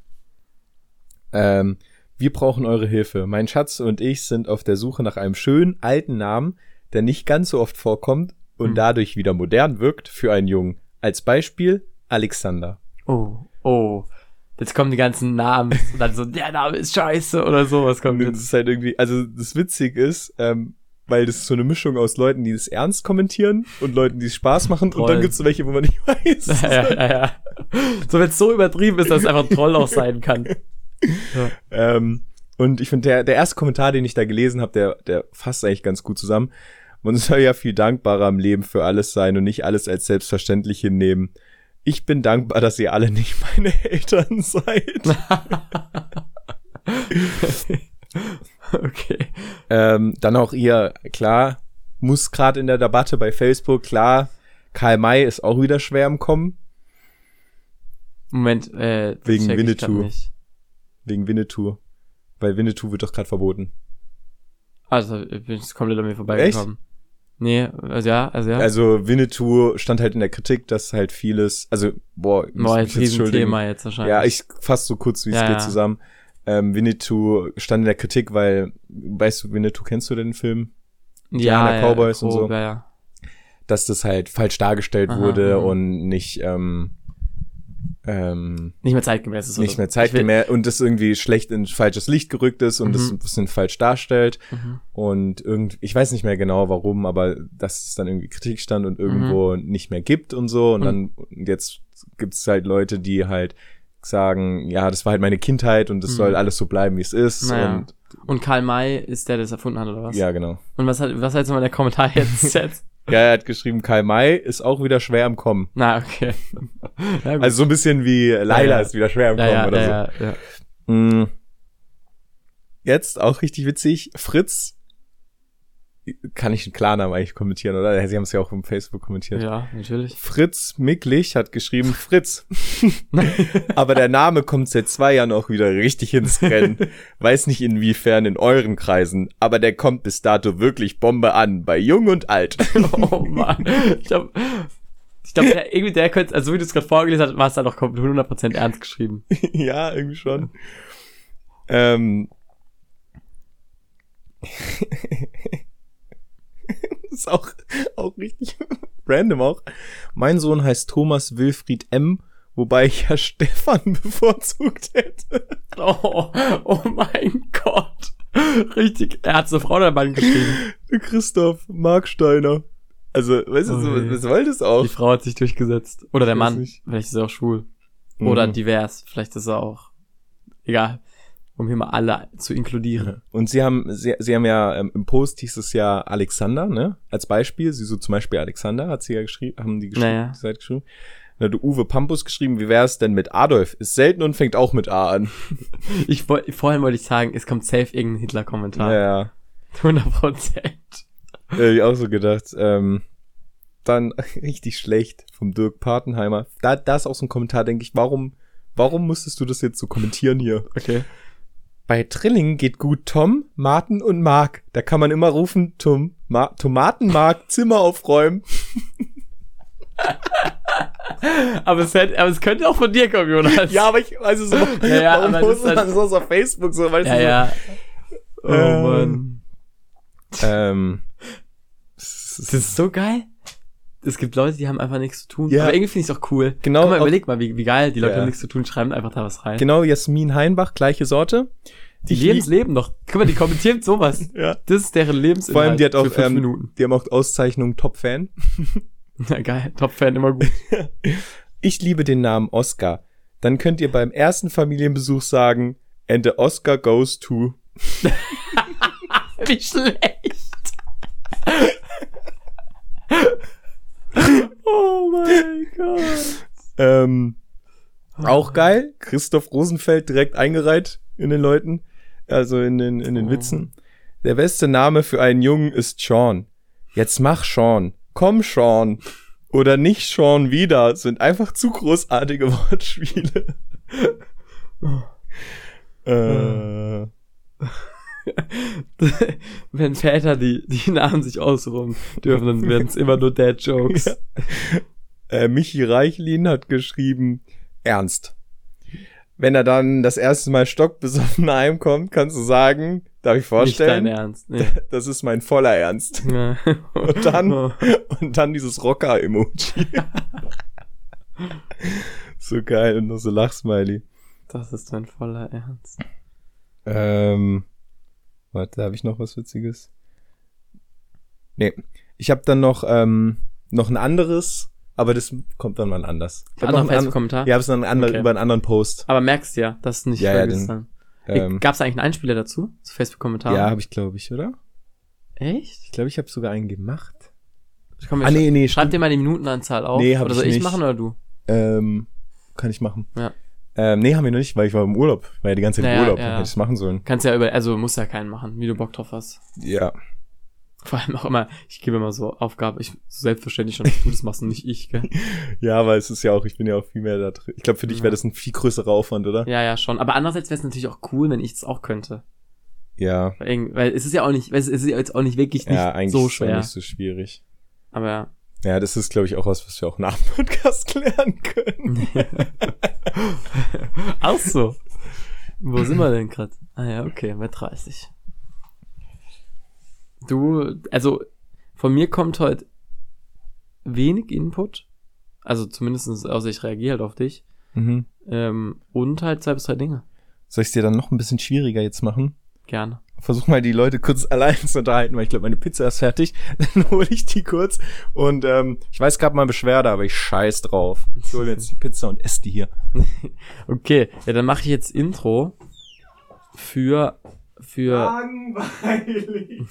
Ähm, wir brauchen eure Hilfe. Mein Schatz und ich sind auf der Suche nach einem schönen alten Namen, der nicht ganz so oft vorkommt und Hm. dadurch wieder modern wirkt für einen Jungen. Als Beispiel Alexander. Oh, oh. Jetzt kommen die ganzen Namen und dann so, der Name ist scheiße oder so. Was kommt Und das ist halt irgendwie, also das Witzige ist, ähm, weil das ist so eine Mischung aus Leuten, die das ernst kommentieren und Leuten, die es Spaß machen und Troll. dann gibt's so welche, wo man nicht [laughs] weiß. ja, ja, ja. So, wenn es so übertrieben ist, dass es einfach ein Troll auch sein kann. Ja. Ähm, und ich finde, der, der erste Kommentar, den ich da gelesen habe, der, der fasst eigentlich ganz gut zusammen. Man soll ja viel dankbarer im Leben für alles sein und nicht alles als selbstverständlich hinnehmen. Ich bin dankbar, dass ihr alle nicht meine [laughs] Eltern seid. [laughs] okay. ähm, dann auch ihr, klar, muss gerade in der Debatte bei Facebook, klar, Karl May ist auch wieder schwer im Kommen, Moment, äh, Wegen ich Winnetou. wegen Winnetou. Weil Winnetou wird doch gerade verboten. Also, ich bin jetzt komplett an mir vorbeigekommen. Nee, also ja, also ja. Also Winnetou stand halt in der Kritik, dass halt vieles, also boah, ich Boah, jetzt jetzt. Thema jetzt wahrscheinlich. Ja, ich fasse so kurz, wie es Ja, geht ja. zusammen. Ähm, Winnetou stand in der Kritik, weil, weißt du, Winnetou, kennst du den Film? Indianer, Cowboys und so. grob, Ja, ja. Dass das halt falsch dargestellt Aha, wurde mhm. und nicht, ähm, ähm, Nicht mehr zeitgemäß ist. nicht mehr zeitgemäß und das irgendwie schlecht in falsches Licht gerückt ist und das Mhm. ein bisschen falsch darstellt Mhm. und irgendwie, ich weiß nicht mehr genau warum, aber dass es dann irgendwie Kritik stand und irgendwo nicht mehr gibt und so und Mhm. dann jetzt gibt's halt Leute, die halt sagen, ja, das war halt meine Kindheit und das Mhm. soll alles so bleiben, wie es ist Naja. und Und Karl May ist der, der das erfunden hat, oder was? ja, genau. Und was hat, was hat jetzt nochmal der Kommentar jetzt? [laughs] jetzt? Ja, er hat geschrieben, Karl May ist auch wieder schwer im Kommen. Na, okay. [laughs] Gut. Also so ein bisschen wie Laila Ja, ja. ist wieder schwer im Kommen ja, oder so. ja, ja, ja. Mm. Jetzt auch richtig witzig, Fritz. Kann ich einen Klarnamen eigentlich kommentieren, oder? Sie haben es ja auch im Facebook kommentiert. Ja, natürlich. Fritz Micklich hat geschrieben Fritz. [laughs] Aber der Name kommt seit zwei Jahren auch wieder richtig ins Rennen. Weiß nicht inwiefern in euren Kreisen, aber der kommt bis dato wirklich Bombe an, bei Jung und Alt. [laughs] Oh Mann. Ich glaube, ich glaub, der, irgendwie der könnte, also wie du es gerade vorgelesen hast, war es dann doch komplett 100% ernst geschrieben. [laughs] ja, irgendwie schon. Ähm. Das [laughs] ist auch, auch richtig [laughs] random auch. Mein Sohn heißt Thomas Wilfried M., wobei ich ja [laughs] Stefan bevorzugt hätte. Oh, oh mein Gott. Richtig. Er hat eine Frau Mann geschrieben. Christoph Marksteiner. Also, weißt du, Oh so, was soll das auch? Die Frau hat sich durchgesetzt. Oder der Mann. Vielleicht ist er auch schwul. Oder Mhm. divers. Vielleicht ist er auch. Egal. Um hier mal alle zu inkludieren. Und sie haben, sie, sie haben ja ähm, im Post hieß es ja Alexander, ne? Als Beispiel. Sie so zum Beispiel Alexander hat sie ja geschrieben, haben die geschrieben, Naja. die Seite geschrieben. Dann hat Uwe Pampus geschrieben, wie wär's denn mit Adolf? Ist selten und fängt auch mit A an. [laughs] Ich wollte, vorhin wollte ich sagen, es kommt safe irgendein Hitler-Kommentar. Ja, 100 [laughs] Prozent. ja. Hab ich auch so gedacht. Ähm, dann [laughs] richtig schlecht vom Dirk Patenheimer. Da, da ist auch so ein Kommentar, denke ich, warum, warum musstest du das jetzt so kommentieren hier? Okay. Bei Trilling geht gut Tom, Martin und Mark. Da kann man immer rufen, Tom, Ma Tomatenmark, Zimmer aufräumen. [laughs] Aber es, hätte, aber es könnte auch von dir kommen, Jonas. Ja, aber ich, also so, [laughs] Ja, ja, warum postet man halt- sowas auf Facebook so, weißt ja. du, ja. Oh Ähm, Mann. so, ähm, Das ist so geil. Es gibt Leute, die haben einfach nichts zu tun. Ja. Aber irgendwie finde ich es auch cool. Genau, Guck mal, überleg mal, wie, wie geil. Die Leute Ja. haben nichts zu tun, schreiben einfach da was rein. genau, Jasmin Heinbach, gleiche Sorte. Die Ich leben das Leben doch. Guck mal, die kommentieren sowas. [laughs] Ja. Das ist deren Lebensinhalt. Vor allem, die hat auch, ähm, Minuten. die haben auch Auszeichnung Top-Fan. [laughs] Ja, geil. Top-Fan, immer gut. [laughs] Ich liebe den Namen Oscar. Dann könnt ihr beim ersten Familienbesuch sagen, and the Oscar goes to. Wie schlecht. [laughs] oh mein Gott. Ähm, auch geil. Christoph Rosenfeld direkt eingereiht in den Leuten. Also in den, in den Oh. Witzen. Der beste Name für einen Jungen ist Sean. Jetzt mach Sean. Komm Sean. Oder nicht Sean wieder. Sind einfach zu großartige [laughs] Wortspiele. äh, [laughs] [laughs] Wenn Väter die, die Namen sich ausruhen dürfen, dann werden es immer nur Dad-Jokes. Ja. äh, Michi Reichlin hat geschrieben, ernst. Wenn er dann das erste Mal stockbesoffen [laughs] heimkommt, kannst du sagen, darf ich Nicht dein vorstellen, Ernst. Nee. [laughs] das ist mein voller Ernst. Ja. Und dann, Oh. und dann dieses Rocker-Emoji. so geil und noch so Lachsmiley. Das ist mein voller Ernst. Ähm, warte, habe ich noch was Witziges? Nee, ich habe dann noch, ähm, noch ein anderes, aber das kommt dann mal anders. Ich hab Anderer noch einen an- Facebook-Kommentar? Ja, habe es dann Okay. über einen anderen Post. Aber merkst du ja, dass du nicht Ja, ja, den- dann. Ähm, Gab es eigentlich einen Einspieler dazu? Zu Facebook-Kommentaren? ja, habe ich, glaube ich, oder? Echt? Ich glaube, ich habe sogar einen gemacht. Ah, nee, nee, Schreib dir mal die Minutenanzahl auf. Nee, hab oder ich soll ich nicht. machen oder du? Ähm, kann ich machen. Ja. Ähm, nee, haben wir noch nicht, weil ich war im Urlaub. War ja die ganze Zeit im Naja, Urlaub. ja. Hätte ich machen sollen. Kannst ja über, also musst ja keinen machen, wie du Bock drauf hast. Ja. Vor allem auch immer, ich gebe immer so Aufgabe, ich selbstverständlich schon, dass du das machst und nicht ich, gell? [laughs] Ja, aber es ist ja auch, ich bin ja auch viel mehr da drin. Ich glaube, für dich Ja. wäre das ein viel größerer Aufwand, oder? Ja, ja, schon. Aber andererseits wäre es natürlich auch cool, wenn ich es auch könnte. Ja. Weil, weil es ist ja auch nicht, weil es ist ja jetzt auch nicht wirklich nicht Ja, eigentlich so ist es auch schwer. nicht so schwierig. Aber ja. Das ist, glaube ich, auch was, was wir auch nach dem Podcast [laughs] klären können. [laughs] Auch so. Wo sind wir denn gerade? Ah ja, okay, bei 30. Du, also von mir kommt heute wenig Input. Also zumindestens außer ich reagiere halt auf dich. Mhm. Ähm, und halt zwei bis drei Dinge. Soll ich es dir dann noch ein bisschen schwieriger jetzt machen? Gerne. Versuch mal die Leute kurz [laughs] allein zu unterhalten, weil ich glaube, meine Pizza ist fertig. [laughs] Dann hole ich die kurz. Und ähm, ich weiß, es gab mal Beschwerde, aber ich scheiß drauf. Ich hole jetzt die Pizza und esse die hier. [laughs] Okay, ja, dann mache ich jetzt Intro für für Langweilig.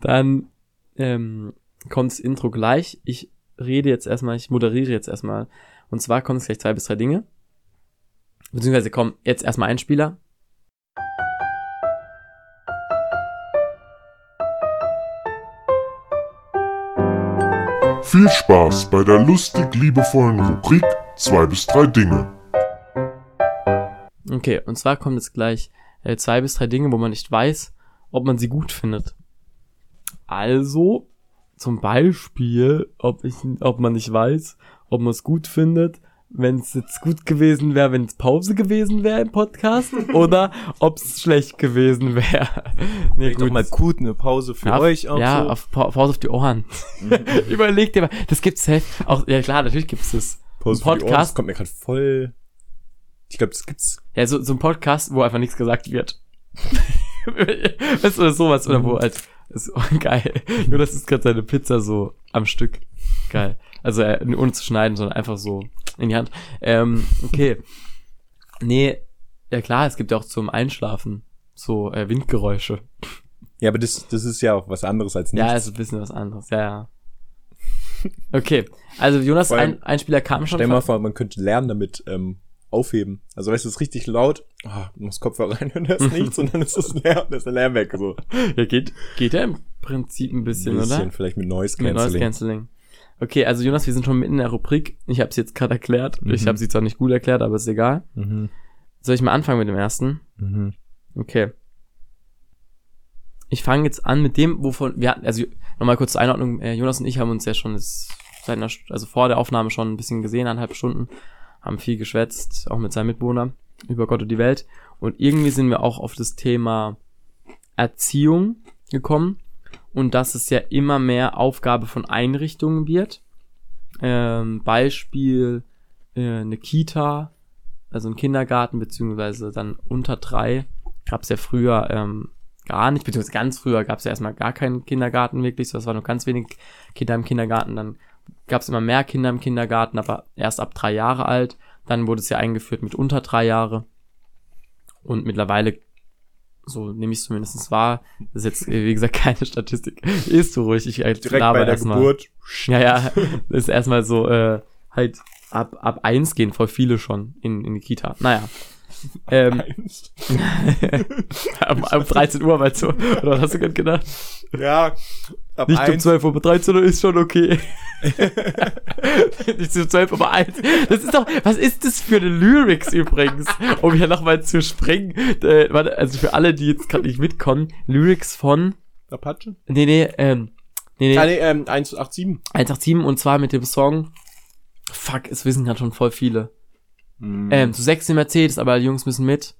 dann ähm, kommt das Intro gleich. Ich rede jetzt erstmal, ich moderiere jetzt erstmal. Und zwar kommen es gleich zwei bis drei Dinge. Beziehungsweise kommen jetzt erstmal Einspieler. Viel Spaß bei der lustig liebevollen Rubrik 2 bis 3 Dinge. Okay, und zwar kommen jetzt gleich äh, zwei bis drei Dinge, wo man nicht weiß, ob man sie gut findet. Also, zum Beispiel, ob, ich, ob man nicht weiß, ob man es gut findet, wenn es jetzt gut gewesen wäre, wenn es Pause gewesen wäre im Podcast, [laughs] oder ob es schlecht gewesen wäre. [laughs] nee, Ich doch mal gut eine Pause für ja, euch auch ja so. auf Pa- Pause auf die Ohren. [laughs] Überleg dir mal, das gibt's safe. Auch, ja klar, natürlich gibt's das. Pause Ein für die Ohren, das Podcast, kommt mir gerade voll. Ich glaube, das gibt's. ja, so, so ein Podcast, wo einfach nichts gesagt wird. weißt du, oder sowas, oder wo halt, ist oh, geil. Nur, das ist gerade seine Pizza so am Stück. Geil. Also, äh, ohne zu schneiden, sondern einfach so in die Hand. Ähm, okay. Nee, ja klar, es gibt ja auch zum Einschlafen so äh, Windgeräusche. Ja, aber das, das ist ja auch was anderes als nichts. Ja, ist ein bisschen was anderes, ja, ja. Okay, also Jonas allem- ein, Einspieler kam schon. Stell dir mal vor, man könnte lernen damit ähm, aufheben. Also weißt du, es ist richtig laut. Oh, du musst Kopfhörer reinhören, hörst [laughs] nichts und dann ist das Lärm, das ist der Lärm weg. So. ja, geht, geht ja im Prinzip ein bisschen, oder? vielleicht mit Noise Mit Noise Cancelling. Okay, also Jonas, wir sind schon mitten in der Rubrik. Ich habe sie jetzt gerade erklärt. Ich Mhm. habe sie zwar nicht gut erklärt, aber ist egal. Mhm. Soll ich mal anfangen mit dem ersten? Mhm. Okay. Ich fange jetzt an mit dem, wovon wir hatten, also nochmal kurz zur Einordnung, äh, Jonas und ich haben uns ja schon das, seit einer, also vor der Aufnahme schon ein bisschen gesehen, eineinhalb Stunden, haben viel geschwätzt, auch mit seinem Mitbewohner über Gott und die Welt. Und irgendwie sind wir auch auf das Thema Erziehung gekommen und dass es ja immer mehr Aufgabe von Einrichtungen wird. Ähm, Beispiel äh, eine Kita, also ein Kindergarten, beziehungsweise dann unter drei gab es ja früher ähm, gar nicht, beziehungsweise ganz früher gab es ja erstmal gar keinen Kindergarten wirklich, so, es waren nur ganz wenig Kinder im Kindergarten, dann gab es immer mehr Kinder im Kindergarten, aber erst ab drei Jahre alt, dann wurde es ja eingeführt mit unter drei Jahre und mittlerweile, so nehme ich es zumindest wahr, das ist jetzt, wie gesagt, [laughs] keine Statistik, ist so ruhig, ich äh, Direkt bei der mal. Geburt. Ja, ja, [laughs] ist erstmal so, äh, halt ab, ab eins gehen voll viele schon in, in die Kita. Naja. [laughs] Ähm, um, um 13 Uhr meinst du? Oder was hast du gerade gedacht? Ja, ab Nicht um eins. 12 Uhr, aber 13 Uhr ist schon okay. [laughs] Nicht um 12 Uhr, aber 1. Das ist doch, was ist das für eine Lyrics übrigens? Um hier nochmal zu springen. Äh, warte, also für alle, die jetzt gerade nicht mitkommen, Lyrics von, Apache? nee, nee, ähm, nee, Ah, nee, nee, ähm, 187. 187 und zwar mit dem Song, fuck, es wissen gerade schon voll viele. Mhm. Ähm, zu sechs im Mercedes, aber die Jungs müssen mit.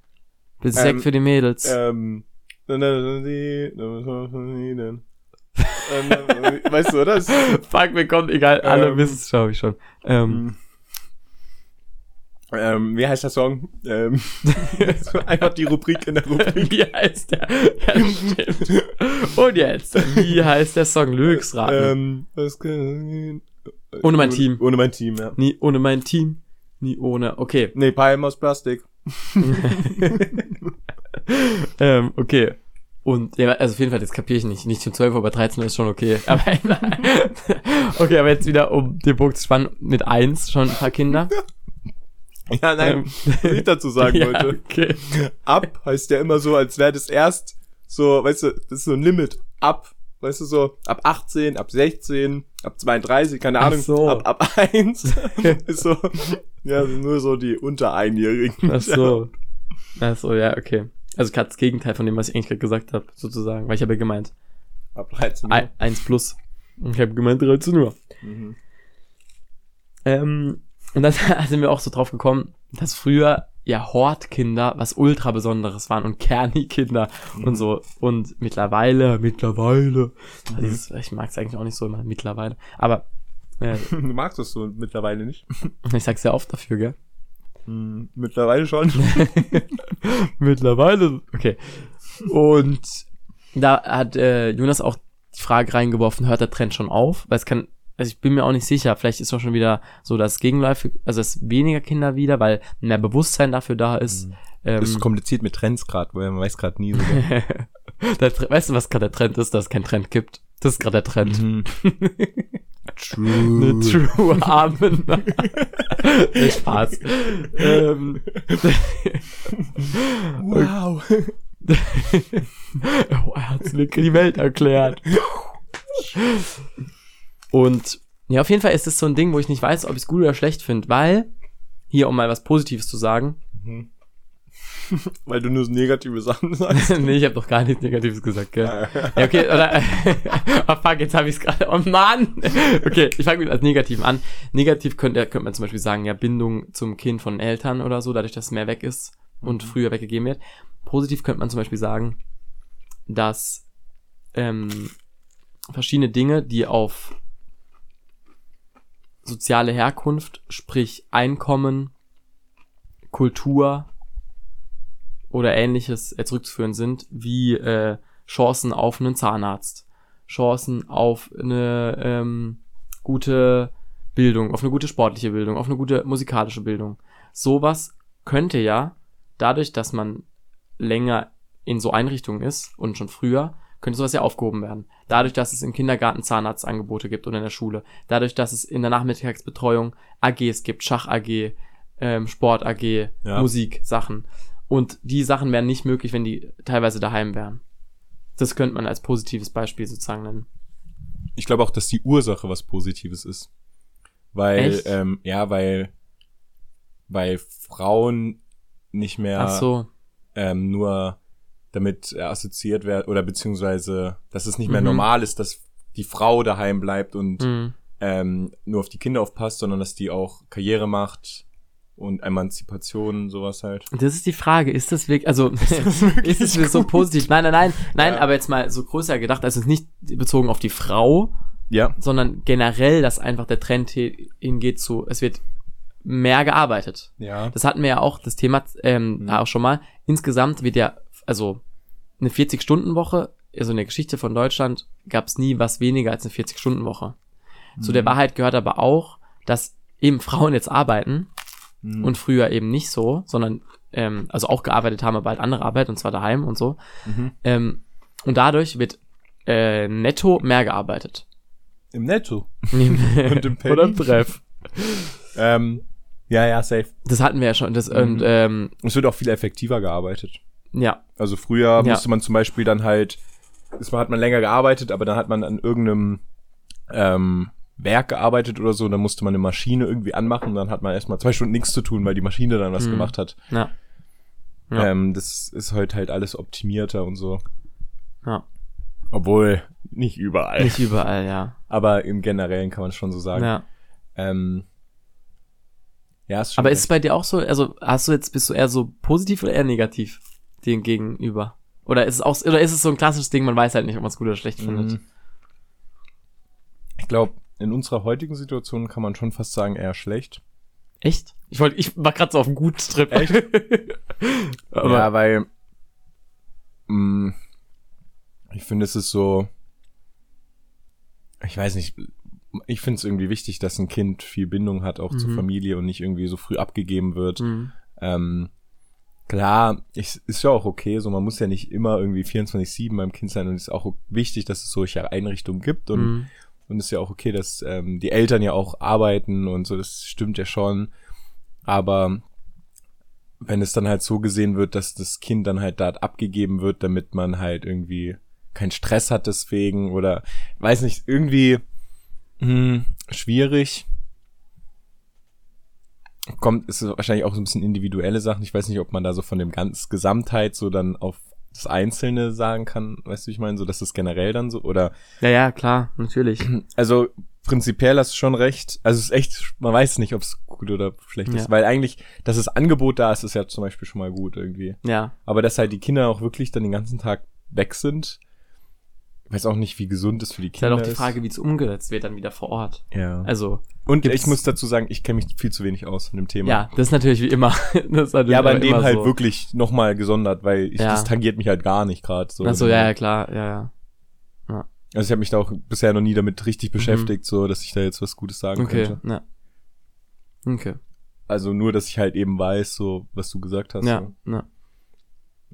Bis Ähm, Sekt für die Mädels. Ähm. Weißt du, oder? Fuck, wir kommen, egal, alle ähm, wissen es, glaube ich schon. Ähm, Mhm. Ähm, wie heißt der Song? Ähm, [laughs] einfach die Rubrik in der Rubrik. Wie heißt der? Ja, stimmt. Und jetzt, wie heißt der Song? Lyrics raten. Ähm, was kann, Ohne mein Team. Ohne mein Team, ja. Nie ohne mein Team. Nie ohne. Okay. Nee, Palm aus Plastik. [laughs] ähm, okay. Und, ja, also auf jeden Fall, das kapiere ich nicht. Nicht um 12 Uhr, aber 13 Uhr ist schon okay. [laughs] Aber, okay, aber jetzt wieder, um den Bogen zu spannen, mit eins schon ein paar Kinder. [laughs] Ja, nein, Ähm. was ich dazu sagen ja, wollte. okay. Ab heißt ja immer so, als wäre das erst so, weißt du, das ist so ein Limit. Ab, weißt du, so ab 18, ab 16, ab 32, keine Ahnung, so. ab, ab 1 [laughs] ist so, ja, nur so die unter Einjährigen. Ach so. Ach so, ja, okay. Also gerade das Gegenteil von dem, was ich eigentlich gerade gesagt habe, sozusagen. Weil ich habe ja gemeint, Ab 13. Ei- eins plus. Und Ich habe gemeint 13 Uhr. Mhm. Ähm, und dann [laughs] sind wir auch so drauf gekommen, dass früher ja Hortkinder was ultra Besonderes waren und Kerni-Kinder und so. Und mittlerweile, mittlerweile, Mhm. dieses, ich mag es eigentlich auch nicht so immer, mittlerweile. Aber äh, [laughs] Du magst das so mittlerweile nicht. [laughs] ich sag's ja oft dafür, gell? Hm, mittlerweile schon. [laughs] Mittlerweile. Okay. Und da hat äh, Jonas auch die Frage reingeworfen, hört der Trend schon auf? Weil es kann, also ich bin mir auch nicht sicher, vielleicht ist auch schon wieder so das Gegenläufig, also es weniger Kinder wieder, weil mehr Bewusstsein dafür da ist. Ähm, Das ist kompliziert mit Trends gerade, weil man weiß gerade nie so. [laughs] der, Tre- weißt du, was gerade der Trend ist, dass es keinen Trend gibt? Das ist gerade der Trend. Mhm. [laughs] Eine True. True Amen. [laughs] Spaß. ähm, Wow. oh, er hat's mir die Welt erklärt. Und ja, auf jeden Fall ist es so ein Ding, wo ich nicht weiß, ob ich es gut oder schlecht finde, weil, hier um mal was Positives zu sagen, [laughs] Weil du nur so negative Sachen [laughs] sagst. nee, ich habe doch gar nichts Negatives gesagt, gell? Ja, okay, oder, [laughs] oh fuck, jetzt habe ich es gerade, oh Mann! Okay, ich fange mit als Negativen an. Negativ könnte, könnte man zum Beispiel sagen, ja, Bindung zum Kind von Eltern oder so, dadurch, dass mehr weg ist und früher weggegeben wird. Positiv könnte man zum Beispiel sagen, dass ähm, verschiedene Dinge, die auf soziale Herkunft, sprich Einkommen, Kultur oder ähnliches äh, zurückzuführen sind, wie äh, Chancen auf einen Zahnarzt, Chancen auf eine ähm, gute Bildung, auf eine gute sportliche Bildung, auf eine gute musikalische Bildung. Sowas könnte ja, dadurch, dass man länger in so Einrichtungen ist und schon früher, könnte sowas ja aufgehoben werden. Dadurch, dass es im Kindergarten Zahnarztangebote gibt oder in der Schule. Dadurch, dass es in der Nachmittagsbetreuung AGs gibt, Schach AG, ähm, Sport AG, Ja. Musik, Sachen. Und die Sachen wären nicht möglich, wenn die teilweise daheim wären. Das könnte man als positives Beispiel sozusagen nennen. Ich glaube auch, dass die Ursache was Positives ist. Weil, Echt? ähm, ja, weil, weil Frauen nicht mehr Ach so. ähm, nur damit assoziiert werden oder beziehungsweise, dass es nicht mehr Mhm. normal ist, dass die Frau daheim bleibt und Hm. ähm, nur auf die Kinder aufpasst, sondern dass die auch Karriere macht und Emanzipation, sowas halt. Das ist die Frage, ist das [laughs] [laughs] wirklich, also ist es so positiv? Nein, nein, nein, nein, Ja. aber jetzt mal so größer gedacht, also es ist nicht bezogen auf die Frau, Ja. sondern generell, dass einfach der Trend hi- hingeht zu, es wird mehr gearbeitet. Ja. Das hatten wir ja auch, das Thema ähm, Mhm. auch schon mal. Insgesamt wird ja, also eine 40-Stunden-Woche, also in der Geschichte von Deutschland gab es nie was weniger als eine 40-Stunden-Woche. Zu der Wahrheit gehört aber auch, dass eben Frauen jetzt arbeiten Mhm. und früher eben nicht so, sondern ähm, also auch gearbeitet haben, aber halt andere Arbeit und zwar daheim und so. Mhm. Ähm, und dadurch wird äh, netto mehr gearbeitet. Im Netto. [laughs] [laughs] und im Penny? Oder im Treff. Ähm, ja, ja, safe. Das hatten wir ja schon. Das, Mhm. Und ähm, Es wird auch viel effektiver gearbeitet. Ja, Also früher Ja. musste man zum Beispiel dann halt, es hat man länger gearbeitet, aber dann hat man an irgendeinem ähm, Werk gearbeitet oder so, dann musste man eine Maschine irgendwie anmachen und dann hat man erstmal zwei Stunden nichts zu tun, weil die Maschine dann was Mhm. gemacht hat. ja, Ja. Ähm, das ist heute halt alles optimierter und so. ja. Obwohl nicht überall. Nicht überall, ja. Aber im Generellen kann man schon so sagen. ja. Ähm, ja, ist schon Aber ist es recht. bei dir auch so, also hast du jetzt, bist du eher so positiv oder eher negativ dem gegenüber? Oder ist es auch, oder ist es so ein klassisches Ding, man weiß halt nicht, ob man es gut oder schlecht findet? Mhm. Ich glaube, in unserer heutigen Situation kann man schon fast sagen, eher schlecht. Echt? Ich wollte, ich war gerade so auf einem Gut-Trip. Echt? [laughs] Aber, ja, weil mh, ich finde, es ist so, ich weiß nicht, ich finde es irgendwie wichtig, dass ein Kind viel Bindung hat auch zur Mhm. Familie und nicht irgendwie so früh abgegeben wird. Mhm. Ähm, klar, ich, ist ja auch okay, so man muss ja nicht immer irgendwie 24-7 beim Kind sein und es ist auch wichtig, dass es solche Einrichtungen gibt und Mhm. und es ist ja auch okay, dass ähm, die Eltern ja auch arbeiten und so, das stimmt ja schon. Aber wenn es dann halt so gesehen wird, dass das Kind dann halt dort abgegeben wird, damit man halt irgendwie keinen Stress hat deswegen oder weiß nicht, irgendwie hm, schwierig. Kommt, ist wahrscheinlich auch so ein bisschen individuelle Sachen. Ich weiß nicht, ob man da so von dem ganz Gesamtheit so dann auf das Einzelne sagen kann, weißt du, ich meine, so dass es generell dann so oder Ja, ja, klar, natürlich. [clears throat] also prinzipiell hast du schon recht. Also es ist echt, man weiß nicht, ob es gut oder schlecht ist, Ja. weil eigentlich, dass das Angebot da ist, ist ja zum Beispiel schon mal gut irgendwie. Ja. Aber dass halt die Kinder auch wirklich dann den ganzen Tag weg sind, weiß auch nicht, wie gesund es für die Ist Kinder halt auch die Frage, wie es umgesetzt wird dann wieder vor Ort. Ja. Also, Und ich muss dazu sagen, ich kenne mich viel zu wenig aus in dem Thema. ja, das ist natürlich wie immer. [laughs] das ist Ja, aber in dem halt so. wirklich nochmal gesondert, weil ich, Ja. das tangiert mich halt gar nicht gerade. So Ach so, ja, ja, klar, ja, ja. Also ich habe mich da auch bisher noch nie damit richtig beschäftigt, so dass ich da jetzt was Gutes sagen Mhm. Okay, könnte. ja. Okay. Also nur, dass ich halt eben weiß, so was du gesagt hast. Ja, ja.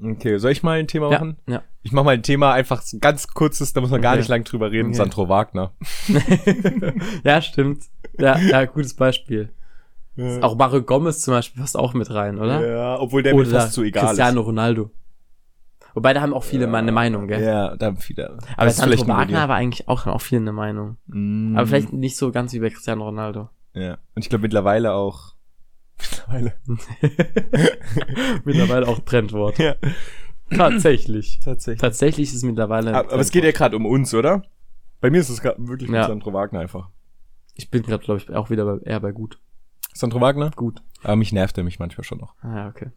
So. Okay, soll ich mal ein Thema Ja, machen? ja. Ich mache mal ein Thema einfach so ganz kurzes, da muss man gar Okay. nicht lang drüber reden. Okay. Sandro Wagner. [laughs] ja, stimmt. Ja, ja, gutes Beispiel. Ja. Auch Mario Gomez zum Beispiel passt auch mit rein, oder? Ja, obwohl der mir Oder fast zu egal Cristiano Ronaldo. Wobei, da haben auch viele mal eine Meinung, ist. gell? Ja, da haben viele. Aber ist Sandro Wagner war eigentlich auch, auch viel eine Meinung. Mm. Aber vielleicht nicht so ganz wie bei Cristiano Ronaldo. Ja. Und ich glaube mittlerweile auch. Mittlerweile. [laughs] mittlerweile auch Trendwort. Ja. Tatsächlich. Tatsächlich. Tatsächlich ist es mittlerweile. Aber, aber es geht ja gerade um uns, oder? Bei mir ist es gerade wirklich mit Ja. Sandro Wagner einfach. Ich bin gerade, glaube ich, auch wieder bei, eher bei gut. Sandro Wagner? Gut. Aber mich nervt er mich manchmal schon noch. Ah, ja, okay.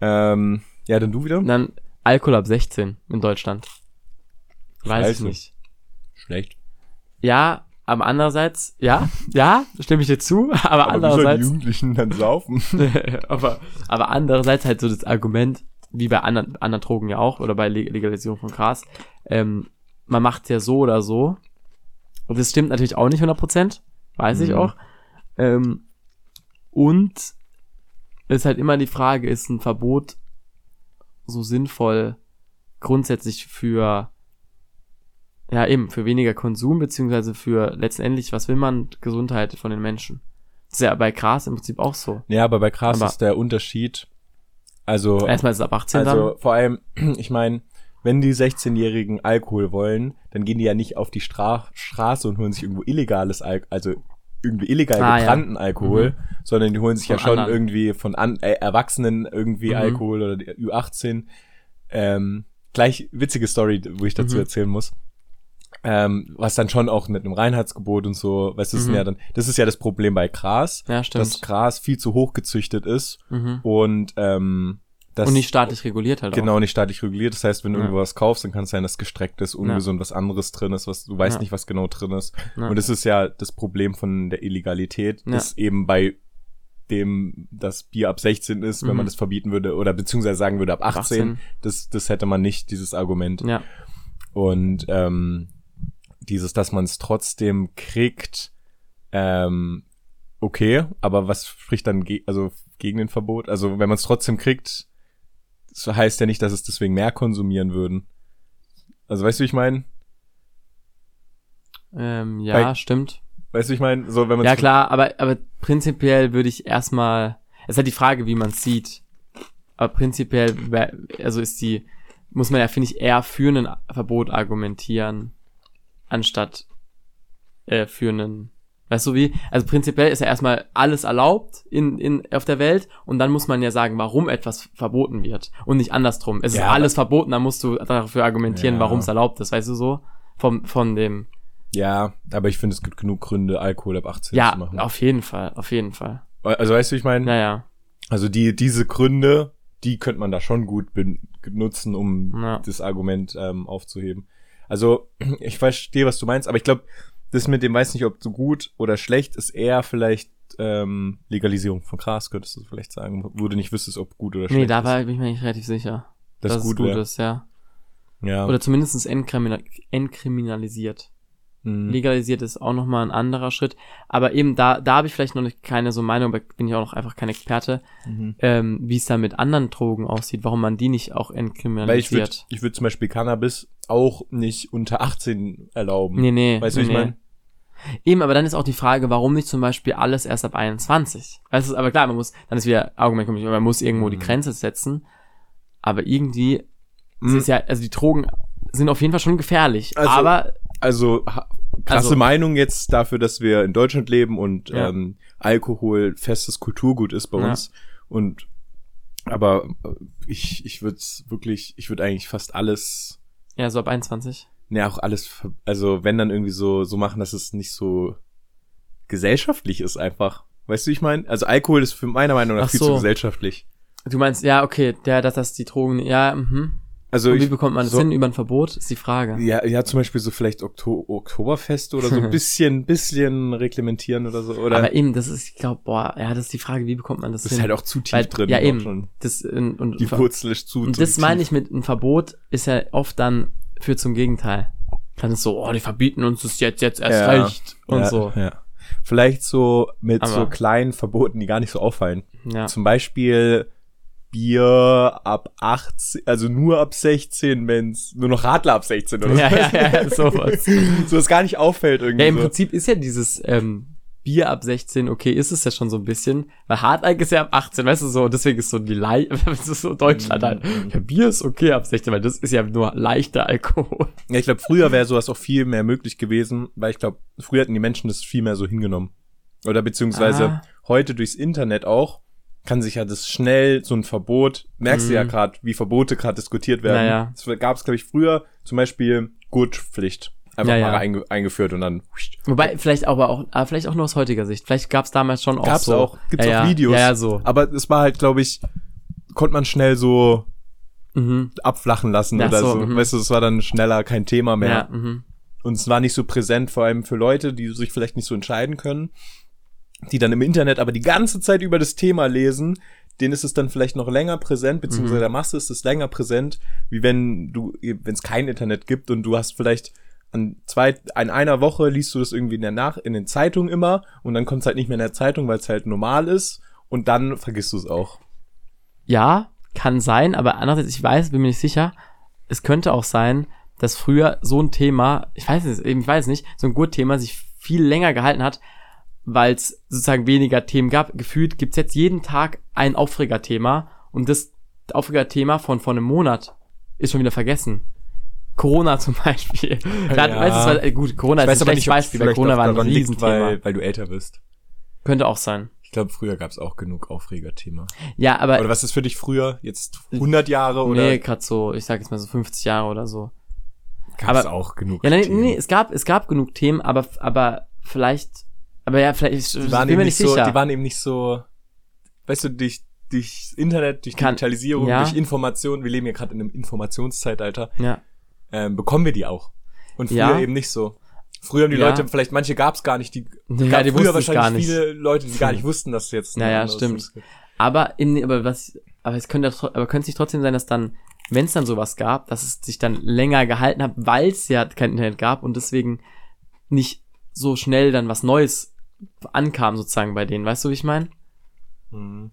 Ähm, ja, dann du wieder? Dann Alkohol ab 16 in Deutschland. Weiß Scheiße. ich nicht. Schlecht. Ja, aber andererseits, ja, ja, stimme ich dir zu, [laughs] aber, Aber wie andererseits, Jugendlichen dann saufen? [laughs] aber, aber andererseits halt so das Argument, wie bei anderen, anderen Drogen ja auch, oder bei Leg- Legalisierung von Gras, ähm, man macht ja so oder so. Und das stimmt natürlich auch nicht 100%, weiß ich Mhm. auch. Ähm, und es ist halt immer die Frage, ist ein Verbot so sinnvoll grundsätzlich für, ja eben, für weniger Konsum, beziehungsweise für letztendlich, was will man, Gesundheit von den Menschen. Das ist ja bei Gras im Prinzip auch so. Ja, aber bei Gras Aber- ist der Unterschied. Also, Erstmal ist es ab 18 also vor allem, [clears throat] ich meine, wenn die 16-Jährigen Alkohol wollen, dann gehen die ja nicht auf die Stra Straße und holen sich irgendwo illegales Alkohol, also irgendwie illegal Ah, ja. gebrannten Alkohol, sondern die holen sich Von ja schon anderen. irgendwie von an, äh, Erwachsenen irgendwie Mhm. Alkohol oder die Ü18. Ähm, gleich witzige Story, wo ich dazu Mhm. erzählen muss. Ähm, was dann schon auch mit einem Reinheitsgebot und so, weißt du, Mhm. ja dann, das ist ja das Problem bei Gras, Ja, dass stimmt. Gras viel zu hoch gezüchtet ist Mhm. und ähm, das Und nicht staatlich reguliert halt genau auch. nicht staatlich reguliert. Das heißt, wenn du Ja. irgendwo was kaufst, dann kann es sein, dass gestreckt ist, ungesund, was anderes drin ist, was du weißt Ja. nicht, was genau drin ist. Ja. Und das ist ja das Problem von der Illegalität, Ja. dass eben bei dem das Bier ab 16 ist, wenn Mhm. man das verbieten würde oder beziehungsweise sagen würde ab 18, 18. Das, das hätte man nicht, dieses Argument. Ja. Und ähm, dieses, dass man es trotzdem kriegt, ähm, okay, aber was spricht dann ge also gegen den Verbot? Also wenn man es trotzdem kriegt, das heißt ja nicht, dass es deswegen mehr konsumieren würden. Also weißt du, wie ich meine? Ähm, ja, Bei- stimmt. Weißt du, wie ich meine? So, wenn man Ja, klar, aber, aber prinzipiell würde ich erstmal, es ist halt die Frage, wie man es sieht. Aber prinzipiell, also ist die, muss man ja, finde ich, eher für ein Verbot argumentieren, anstatt äh, für einen, weißt du wie? Also prinzipiell ist ja erstmal alles erlaubt in, in, auf der Welt und dann muss man ja sagen, warum etwas verboten wird und nicht andersrum. Es Ja, ist alles verboten, dann musst du dafür argumentieren, Ja. warum es erlaubt ist, weißt du so? Vom, von dem, Ja, aber ich finde, es gibt genug Gründe, Alkohol ab 18 ja, zu machen. auf jeden Fall, auf jeden Fall. Also weißt du, ich meine? Naja. Also die, diese Gründe, die könnte man da schon gut benutzen, um Ja. das Argument ähm, aufzuheben. Also [clears throat] ich verstehe, was du meinst, aber ich glaube, das mit dem weiß nicht, ob so gut oder schlecht ist eher vielleicht ähm, Legalisierung von Gras, könntest du vielleicht sagen, wo du nicht wüsstest, ob gut oder schlecht Nee, da war, bin ich mir nicht relativ sicher, das dass gut, es gut wär. ist, ja. Ja. Oder zumindest entkriminal entkriminalisiert. Mhm. Legalisiert ist auch nochmal ein anderer Schritt. Aber eben da, da habe ich vielleicht noch nicht keine so Meinung, aber bin ich auch noch einfach kein Experte, Mhm. ähm, wie es da mit anderen Drogen aussieht, warum man die nicht auch Weil ich würde entkriminalisiert. ich würd zum Beispiel Cannabis auch nicht unter 18 erlauben. Nee, nee. Weißt du, nee, wie ich meine? Eben, aber dann ist auch die Frage, warum nicht zum Beispiel alles erst ab 21? Weißt du, aber klar, man muss, dann ist wieder Argument, man muss irgendwo die Mhm. Grenze setzen. Aber irgendwie, es Mhm. ist ja, also die Drogen sind auf jeden Fall schon gefährlich. Also- aber Also krasse Also- Meinung jetzt dafür, dass wir in Deutschland leben und Ja. ähm, Alkohol festes Kulturgut ist bei Ja. uns. Und aber äh, ich, ich würde wirklich, ich würde eigentlich fast alles, ja, so ab 21. ne, auch alles, also wenn dann irgendwie so, so machen, dass es nicht so gesellschaftlich ist einfach. Weißt du, wie ich meine? Also Alkohol ist für meiner Meinung nach Ach viel so. zu gesellschaftlich. Du meinst, ja, okay, der, dass das die Drogen, ja, mhm. Also Und wie ich, bekommt man das so- hin über ein Verbot, ist die Frage. ja, ja, zum Beispiel so vielleicht Okto Oktoberfeste oder so ein [laughs] bisschen, bisschen reglementieren oder so. Oder Aber eben, das ist, ich glaube, boah, ja, das ist die Frage, wie bekommt man das, das hin? ist halt auch zu tief Weil- drin. Ja, eben. Das, und, und, Die Wurzel ist zu Und zu das meine ich mit einem Verbot ist ja oft dann führt zum Gegenteil. Dann ist so, oh, die verbieten uns das jetzt, jetzt erst Ja. recht und ja, so. Ja. Vielleicht so mit Aber- so kleinen Verboten, die gar nicht so auffallen. Ja. Zum Beispiel Bier ab 18, also nur ab 16, wenn's nur noch Radler ab 16 oder Ja, so. ja, ja, sowas. [laughs] so dass gar nicht auffällt irgendwie. Ja, im so. Prinzip ist ja dieses ähm, Bier ab 16, okay, ist es ja schon so ein bisschen, weil Hartalk ist ja ab 18, weißt du so, und deswegen ist so die Leicht, das ist so Deutschland halt. Mhm. Ja, Bier ist okay ab 16, weil das ist ja nur leichter Alkohol. Ja, ich glaube, früher wäre sowas auch viel mehr möglich gewesen, weil ich glaube, früher hätten die Menschen das viel mehr so hingenommen. Oder beziehungsweise Ah. heute durchs Internet auch kann sich ja das schnell, so ein Verbot, merkst du ja Mhm. gerade, wie Verbote gerade diskutiert werden. Ja, ja. Es gab es, glaube ich, früher zum Beispiel Gurtpflicht. Einfach Ja, ja. mal einge eingeführt und dann Wobei, vielleicht aber auch, aber vielleicht auch nur aus heutiger Sicht. Vielleicht gab es damals schon auch gab's so. auch, gibt's ja, auch ja, Videos. Ja, ja, so. Aber es war halt, glaube ich, konnte man schnell so Mhm. abflachen lassen Ach oder so, so. mhm. Weißt du, es war dann schneller kein Thema mehr. Ja, mhm. Und es war nicht so präsent, vor allem für Leute, die sich vielleicht nicht so entscheiden können, die dann im Internet aber die ganze Zeit über das Thema lesen, denen ist es dann vielleicht noch länger präsent, beziehungsweise Mhm. der Masse ist es länger präsent, wie wenn du, wenn es kein Internet gibt und du hast vielleicht an zwei, an einer Woche liest du das irgendwie in der Nach, in den Zeitungen immer und dann kommt es halt nicht mehr in der Zeitung, weil es halt normal ist und dann vergisst du es auch. Ja, kann sein, aber andererseits, ich weiß, bin mir nicht sicher, es könnte auch sein, dass früher so ein Thema, ich weiß es eben, ich weiß nicht, so ein Gurtthema sich viel länger gehalten hat, weil es sozusagen weniger Themen gab. Gefühlt gibt's jetzt jeden Tag ein Aufregerthema und das Aufregerthema von vor einem Monat ist schon wieder vergessen. Corona [laughs] zum Beispiel. Gerade, Ja. weißt war, äh, gut, Corona ist ein schlechtes Beispiel, weil Corona war ein Riesenthema. weil, weil du älter bist. Könnte auch sein. Ich glaube, früher gab es auch genug Aufregerthema. Ja, aber Oder was ist für dich früher? Jetzt 100 Jahre oder nee, gerade so, ich sag jetzt mal so 50 Jahre oder so. gab es aber- auch genug? Ja, nein, Themen? nee, es gab, es gab genug Themen, aber, aber vielleicht, aber ja, vielleicht, die waren bin mir nicht so, sicher. die waren eben nicht so, weißt du, durch, durch Internet, durch Kann- Digitalisierung, ja. durch Information, wir leben ja gerade in einem Informationszeitalter, ja, ähm, bekommen wir die auch. Und früher Ja. eben nicht so. Früher haben die. Leute, vielleicht manche gab es gar nicht, die Ja, gab die früher wahrscheinlich gar nicht. viele Leute, die gar nicht [laughs] wussten, dass es jetzt ein Ja, ja, anderes stimmt. ist. aber in, aber was, aber es könnte, aber könnte es nicht trotzdem sein, dass dann, wenn es dann sowas gab, dass es sich dann länger gehalten hat, weil es ja kein Internet gab und deswegen nicht so schnell dann was Neues ankam sozusagen bei denen. Weißt du, wie ich meine? Mhm.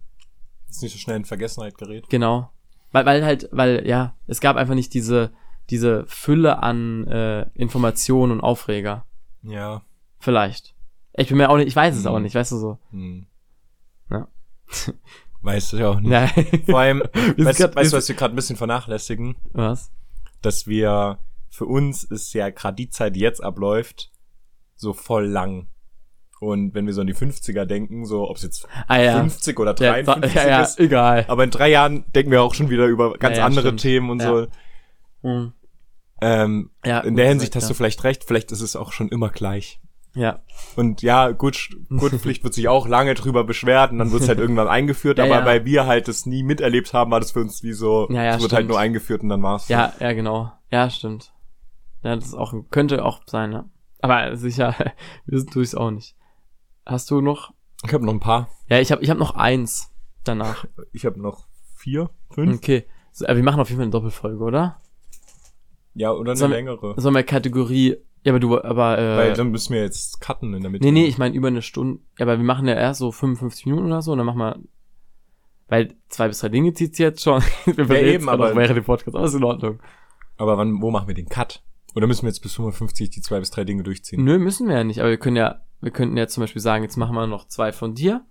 Ist nicht so schnell in Vergessenheit gerät. Genau. Weil, weil halt, weil, ja, es gab einfach nicht diese, diese Fülle an äh, Informationen und Aufreger. Ja. Vielleicht. Ich bin mir auch nicht, ich weiß es Mhm. auch nicht, weißt du so. Hm. Ja. Weißt du ja auch nicht. Ja. Vor allem, [laughs] weißt, grad- weißt du, was wir gerade ein bisschen vernachlässigen? Was? Dass wir, für uns ist ja gerade die Zeit, die jetzt abläuft, so voll lang. Und wenn wir so an die 50er denken, so ob es jetzt Ah ja. 50 oder Ja, 53 ja, ja, ist, egal. aber in drei Jahren denken wir auch schon wieder über ganz andere stimmt. Themen und so. Mhm. Ähm, Ja, in der Hinsicht hast du vielleicht recht, vielleicht ist es auch schon immer gleich. Ja. Und ja, gut, Gurtpflicht [laughs] wird sich auch lange drüber beschwert und dann wird es halt irgendwann eingeführt, Ja, aber ja. weil wir halt das nie miterlebt haben, war das für uns wie so, Ja, es wird halt nur eingeführt und dann war's. Ja, ja, genau. Ja, stimmt. Ja, das ist auch, könnte auch sein, ja. Aber sicher, [laughs] wir sind durchs auch nicht. Hast du noch Ich habe noch ein paar. Ja, ich habe ich hab noch eins danach. Ich habe noch vier, fünf. Okay. So, aber wir machen auf jeden Fall eine Doppelfolge, oder? Ja, oder eine wir- längere. Sollen wir Kategorie. Ja, aber du, aber, Weil äh. dann müssen wir jetzt cutten in der Mitte. Nee, nee, ich meine über eine Stunde. Ja, aber wir machen ja erst so 55 Minuten oder so und dann machen wir. Weil zwei bis drei Dinge zieht's jetzt schon. [laughs] wir Ja, eben, aber aber- während dem Podcast. Aber ist in Ordnung. Aber wann, wo machen wir den Cut? Oder müssen wir jetzt bis 55 die zwei bis drei Dinge durchziehen? Nö, müssen wir ja nicht. Aber wir können ja, wir könnten ja zum Beispiel sagen, jetzt machen wir noch zwei von dir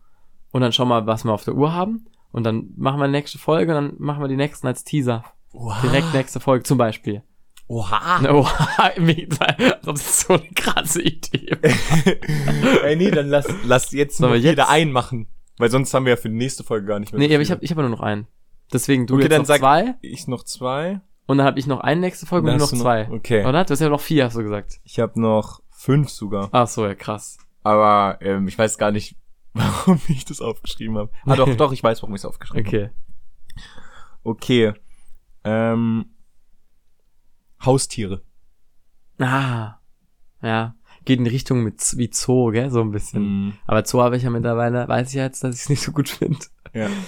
und dann schauen wir, was wir auf der Uhr haben. Und dann machen wir die nächste Folge und dann machen wir die nächsten als Teaser. Oha. Direkt nächste Folge zum Beispiel. Oha. Oh, als ob das so eine krasse Idee. [laughs] Ey, nee, dann lass, lass jetzt Sollen nur wir jetzt? jeder einen machen. Weil sonst haben wir ja für die nächste Folge gar nicht mehr. Nee, so aber ich habe ich hab nur noch einen. Deswegen du Okay, jetzt dann noch zwei Ich noch zwei. Und dann habe ich noch eine nächste Folge und du noch zwei. Okay. Oder? Du hast ja noch vier, hast du gesagt. Ich habe noch fünf sogar. Ach so, ja, krass. Aber ähm, ich weiß gar nicht, [laughs] warum ich das aufgeschrieben habe. Ah doch, [laughs] doch, ich weiß, warum ich es aufgeschrieben habe. Okay. Okay. Ähm, Haustiere. Ah. Ja. Geht in die Richtung mit wie Zoo, gell? So ein bisschen. Mhm. Aber Zoo habe ich ja mittlerweile, weiß ich jetzt, dass ich es nicht so gut finde. Ja. [laughs]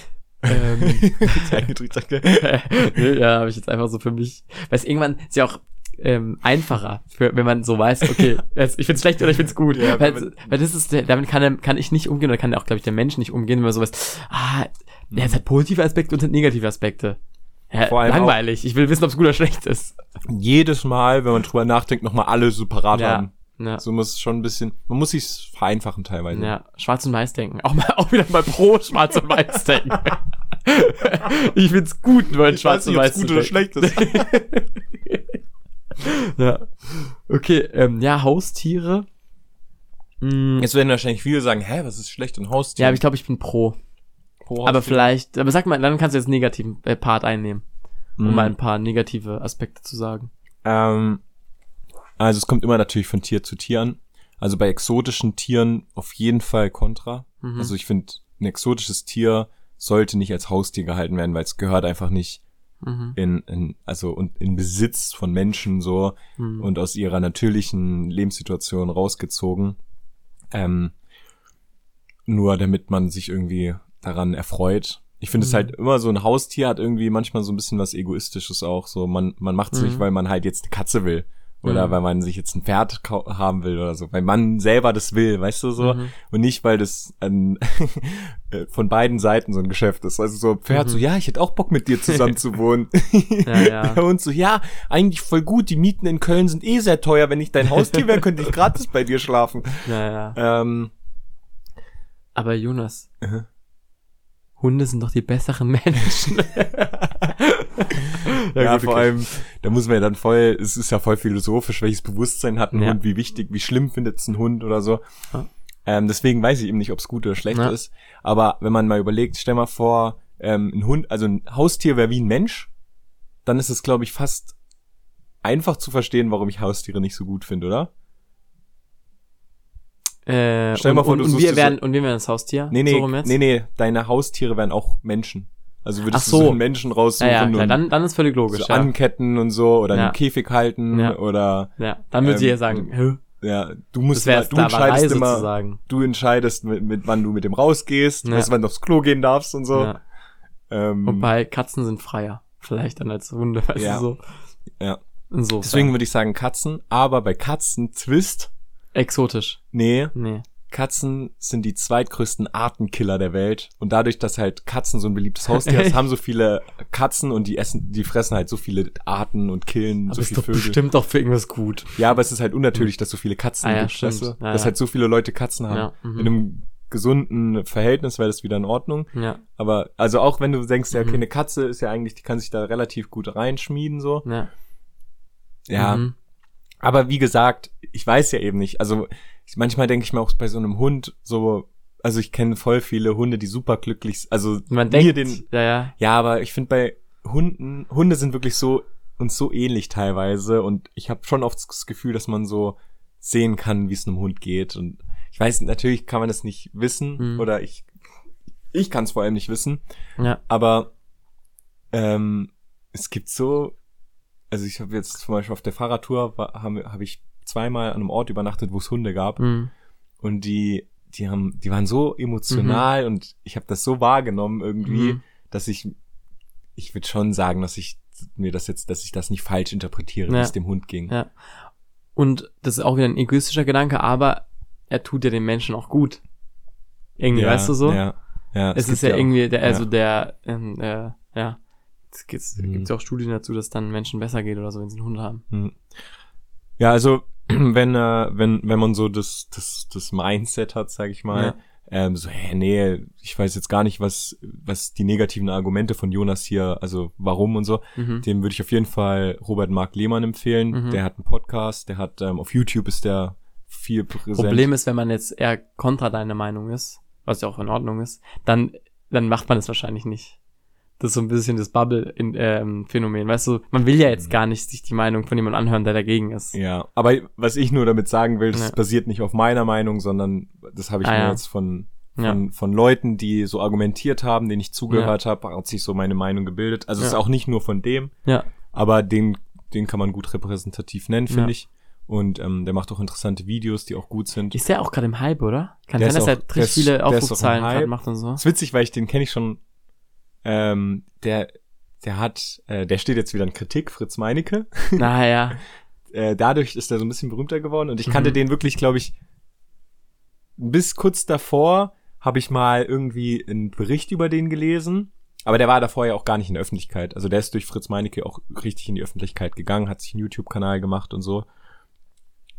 Ähm, [laughs] [laughs] [laughs] ja, habe ich jetzt einfach so für mich. Weil es irgendwann ist ja auch ähm, einfacher, für, wenn man so weiß, okay, es, ich find's schlecht oder ich find's gut. Ja, weil, weil das ist, damit kann, kann ich nicht umgehen oder kann auch, glaube ich, der Mensch nicht umgehen, wenn man so weiß, ah, ja, es hat positive Aspekte und hat negative Aspekte. Ja, Vor allem langweilig. Ich will wissen, ob es gut oder schlecht ist. Jedes Mal, wenn man drüber nachdenkt, nochmal alle separat Ja. haben. Ja. So muss es schon ein bisschen, man muss sich's vereinfachen teilweise. Ja, schwarz und weiß denken. Auch mal, [laughs] auch wieder mal pro schwarz und weiß denken. [laughs] ich find's gut, nur Ich schwarz weiß und nicht, weiß ob's zu gut oder denken. schlecht ist. [laughs] Ja. Okay, ähm, ja, Haustiere. Mm, Jetzt werden wahrscheinlich viele sagen, hä, was ist schlecht an Haustieren? ja, aber ich glaube, ich bin pro. Pro Aber vielleicht, aber sag mal, dann kannst du jetzt einen negativen äh, Part einnehmen, um Mhm. mal ein paar negative Aspekte zu sagen. Ähm, also es kommt immer natürlich von Tier zu Tier an. Also bei exotischen Tieren auf jeden Fall kontra. Mhm. Also ich finde, ein exotisches Tier sollte nicht als Haustier gehalten werden, weil es gehört einfach nicht Mhm. in, in also und in Besitz von Menschen so Mhm. und aus ihrer natürlichen Lebenssituation rausgezogen. Ähm, nur damit man sich irgendwie daran erfreut. Ich finde es Mhm. halt immer so ein Haustier hat irgendwie manchmal so ein bisschen was Egoistisches auch. So man man macht es Mhm. nicht, weil man halt jetzt eine Katze will oder Mhm. weil man sich jetzt ein Pferd haben will oder so, weil man selber das will, weißt du so Mhm. und nicht weil das ein, [laughs] äh, von beiden Seiten so ein Geschäft ist. Also so Pferd Mhm. so ja, ich hätte auch Bock mit dir zusammen [laughs] zu wohnen. Ja, ja. [laughs] Hund so, ja, eigentlich voll gut. Die Mieten in Köln sind eh sehr teuer. Wenn ich dein Haustier wäre, könnte ich gratis bei dir schlafen. Ja, ja. Ähm, Aber Jonas. Hunde sind doch die besseren Menschen. [laughs] ja, gut, vor okay. allem, da muss man ja dann voll, es ist ja voll philosophisch, welches Bewusstsein hat ein Ja. Hund, wie wichtig, wie schlimm findet es ein Hund oder so. Ja. Ähm, deswegen weiß ich eben nicht, ob es gut oder schlecht Ja. ist. Aber wenn man mal überlegt, stell mal vor, ähm, ein Hund, also ein Haustier wäre wie ein Mensch, dann ist es, glaube ich, fast einfach zu verstehen, warum ich Haustiere nicht so gut finde, oder? Äh, Stell und, mal vor, und, du und wir werden, so- und wir werden das Haustier. Nee, nee, so nee, nee, deine Haustiere wären auch Menschen. Also würdest Ach du so. so einen Menschen Ja, raussuchen ja, klar, und dann, dann ist völlig logisch. so ja. anketten und so oder Ja. einem Käfig halten Ja. oder ja, dann würde ähm, sie ja sagen, Hä? ja, du musst immer, du entscheidest immer, sozusagen. du entscheidest mit, mit wann du mit dem rausgehst, Ja. weißt wann du aufs Klo gehen darfst und so. Ja. Ähm, Wobei Katzen sind freier. Vielleicht dann als Hunde, weißt Ja. du so. ja. Insofern. Deswegen würde ich sagen Katzen, aber bei Katzen Twist, Exotisch. nee, Nee. Katzen sind die zweitgrößten Artenkiller der Welt und dadurch, dass halt Katzen so ein beliebtes Haustier ist, [laughs] haben so viele Katzen und die essen, die fressen halt so viele Arten und killen Aber so ist viele Vögel. bestimmt doch für irgendwas gut. Ja, aber es ist halt unnatürlich, dass so viele Katzen Ah ja, gibt, stimmt. weißt du? Ja, dass ja. halt so viele Leute Katzen haben. Ja, mhm. In einem gesunden Verhältnis wäre das wieder in Ordnung. Ja, Aber also auch wenn du denkst, ja, okay, Mhm. eine Katze ist ja eigentlich, die kann sich da relativ gut reinschmieden so. ja. Ja. Mhm. Aber wie gesagt, ich weiß ja eben nicht. Also ich, manchmal denke ich mir auch bei so einem Hund so, also ich kenne voll viele Hunde, die super glücklich, also Man mir denkt, den, ja, ja. ja, aber ich finde bei Hunden, Hunde sind wirklich so uns so ähnlich teilweise und ich habe schon oft das Gefühl, dass man so sehen kann, wie es einem Hund geht und ich weiß, natürlich kann man das nicht wissen Mhm. oder ich ich kann es vor allem nicht wissen, Ja. aber ähm, es gibt so, also ich habe jetzt zum Beispiel auf der Fahrradtour habe hab ich zweimal an einem Ort übernachtet, wo es Hunde gab Mhm. und die die haben, die waren so emotional und ich habe das so wahrgenommen irgendwie, Mhm. dass ich, ich würde schon sagen, dass ich mir das jetzt, dass ich das nicht falsch interpretiere, wie Ja. es dem Hund ging. Ja. Und das ist auch wieder ein egoistischer Gedanke, aber er tut ja den Menschen auch gut. Irgendwie, weißt du so? Ja, ja, es ist gibt ja, irgendwie, der, ja. also der, ähm, äh, ja, es gibt's, Mhm. gibt's ja auch Studien dazu, dass dann Menschen besser geht oder so, wenn sie einen Hund haben. Hm. Ja, also [clears throat] wenn äh, wenn wenn man so das das das Mindset hat, sag ich mal, Ja. ähm, so hä, nee, ich weiß jetzt gar nicht, was was die negativen Argumente von Jonas hier, also warum und so. Mhm. Dem würde ich auf jeden Fall Robert Mark Lehmann empfehlen. Mhm. Der hat einen Podcast, der hat ähm, auf YouTube ist der viel präsent. Problem ist, wenn man jetzt eher kontra deine Meinung ist, was ja auch in Ordnung ist, dann, dann macht man es wahrscheinlich nicht. Das ist so ein bisschen das Bubble-Phänomen. weißt du, man will ja jetzt gar nicht sich die Meinung von jemandem anhören, der dagegen ist. Ja, aber was ich nur damit sagen will, das Ja. basiert nicht auf meiner Meinung, sondern das habe ich Ah, mir ja. jetzt von Ja. von, von Leuten, die so argumentiert haben, denen ich zugehört habe, hat sich so meine Meinung gebildet. Also es ist Ja. auch nicht nur von dem, Ja. aber den, den kann man gut repräsentativ nennen, finde Ja. ich. Und ähm, der macht auch interessante Videos, die auch gut sind. Ist der auch gerade im Hype, oder? Kann Der sein, dass er richtig viele Aufrufzahlen gerade macht und so. ist witzig, weil ich den kenne ich schon. Ähm, der, der hat, äh, der steht jetzt wieder in Kritik, Fritz Meinecke. [laughs] Naja. [laughs] äh, dadurch ist er so ein bisschen berühmter geworden und ich kannte Mhm. den wirklich, glaube ich, bis kurz davor habe ich mal irgendwie einen Bericht über den gelesen, aber der war davor ja auch gar nicht in der Öffentlichkeit. Also der ist durch Fritz Meinecke auch richtig in die Öffentlichkeit gegangen, hat sich einen YouTube-Kanal gemacht und so.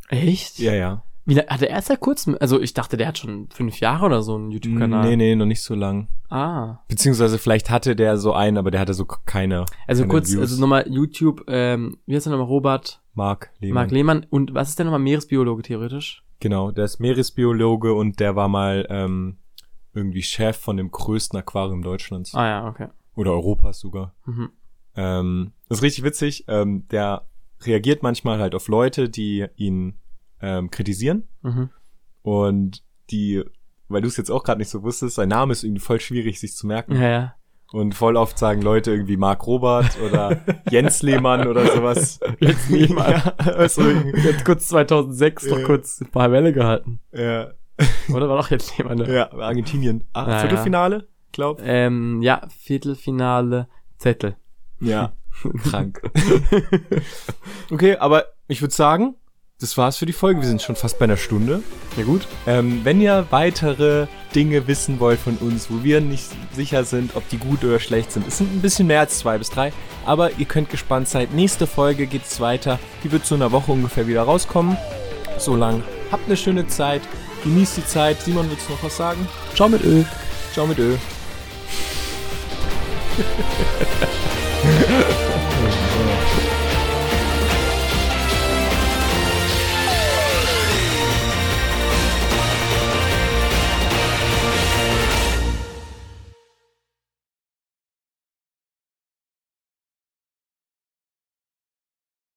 Echt? Ja, ja. Wie, hat er erst seit kurzem, also ich dachte, der hat schon fünf Jahre oder so einen YouTube-Kanal. Nee, nee, noch nicht so lang. Ah. Beziehungsweise vielleicht hatte der so einen, aber der hatte so keine. Also keine kurz, Views. also nochmal YouTube, ähm, wie heißt der nochmal, Robert? Mark Lehmann. Marc Lehmann. Und was ist der nochmal, Meeresbiologe theoretisch? Genau, der ist Meeresbiologe und der war mal ähm, irgendwie Chef von dem größten Aquarium Deutschlands. Ah ja, okay. Oder Europas sogar. Mhm. Ähm, das ist richtig witzig. Ähm, der reagiert manchmal halt auf Leute, die ihn ähm, kritisieren. Mhm. Und die, weil du es jetzt auch gerade nicht so wusstest, sein Name ist irgendwie voll schwierig, sich zu merken. Ja, ja. Und voll oft sagen Leute irgendwie Marc Robert oder [laughs] Jens Lehmann oder sowas. [laughs] Jens Lehmann. ja, also, Jetzt kurz 2006 Ja. noch kurz ein paar Welle gehalten. ja, Oder war doch jetzt Lehmann, ne? ja, Argentinien. Ah, Ja, Viertelfinale, glaub. Ähm, ja, Viertelfinale, Zettel. Ja, [laughs] krank. okay, aber ich würde sagen, das war's für die Folge. Wir sind schon fast bei einer Stunde. Ja gut. Ähm, wenn ihr weitere Dinge wissen wollt von uns, wo wir nicht sicher sind, ob die gut oder schlecht sind, es sind ein bisschen mehr als zwei bis drei, aber ihr könnt gespannt sein. Nächste Folge geht's weiter. Die wird so in einer Woche ungefähr wieder rauskommen. So lang. Habt eine schöne Zeit. Genießt die Zeit. Simon, willst du noch was sagen? Ciao mit Öl. Ciao mit Ö. [laughs]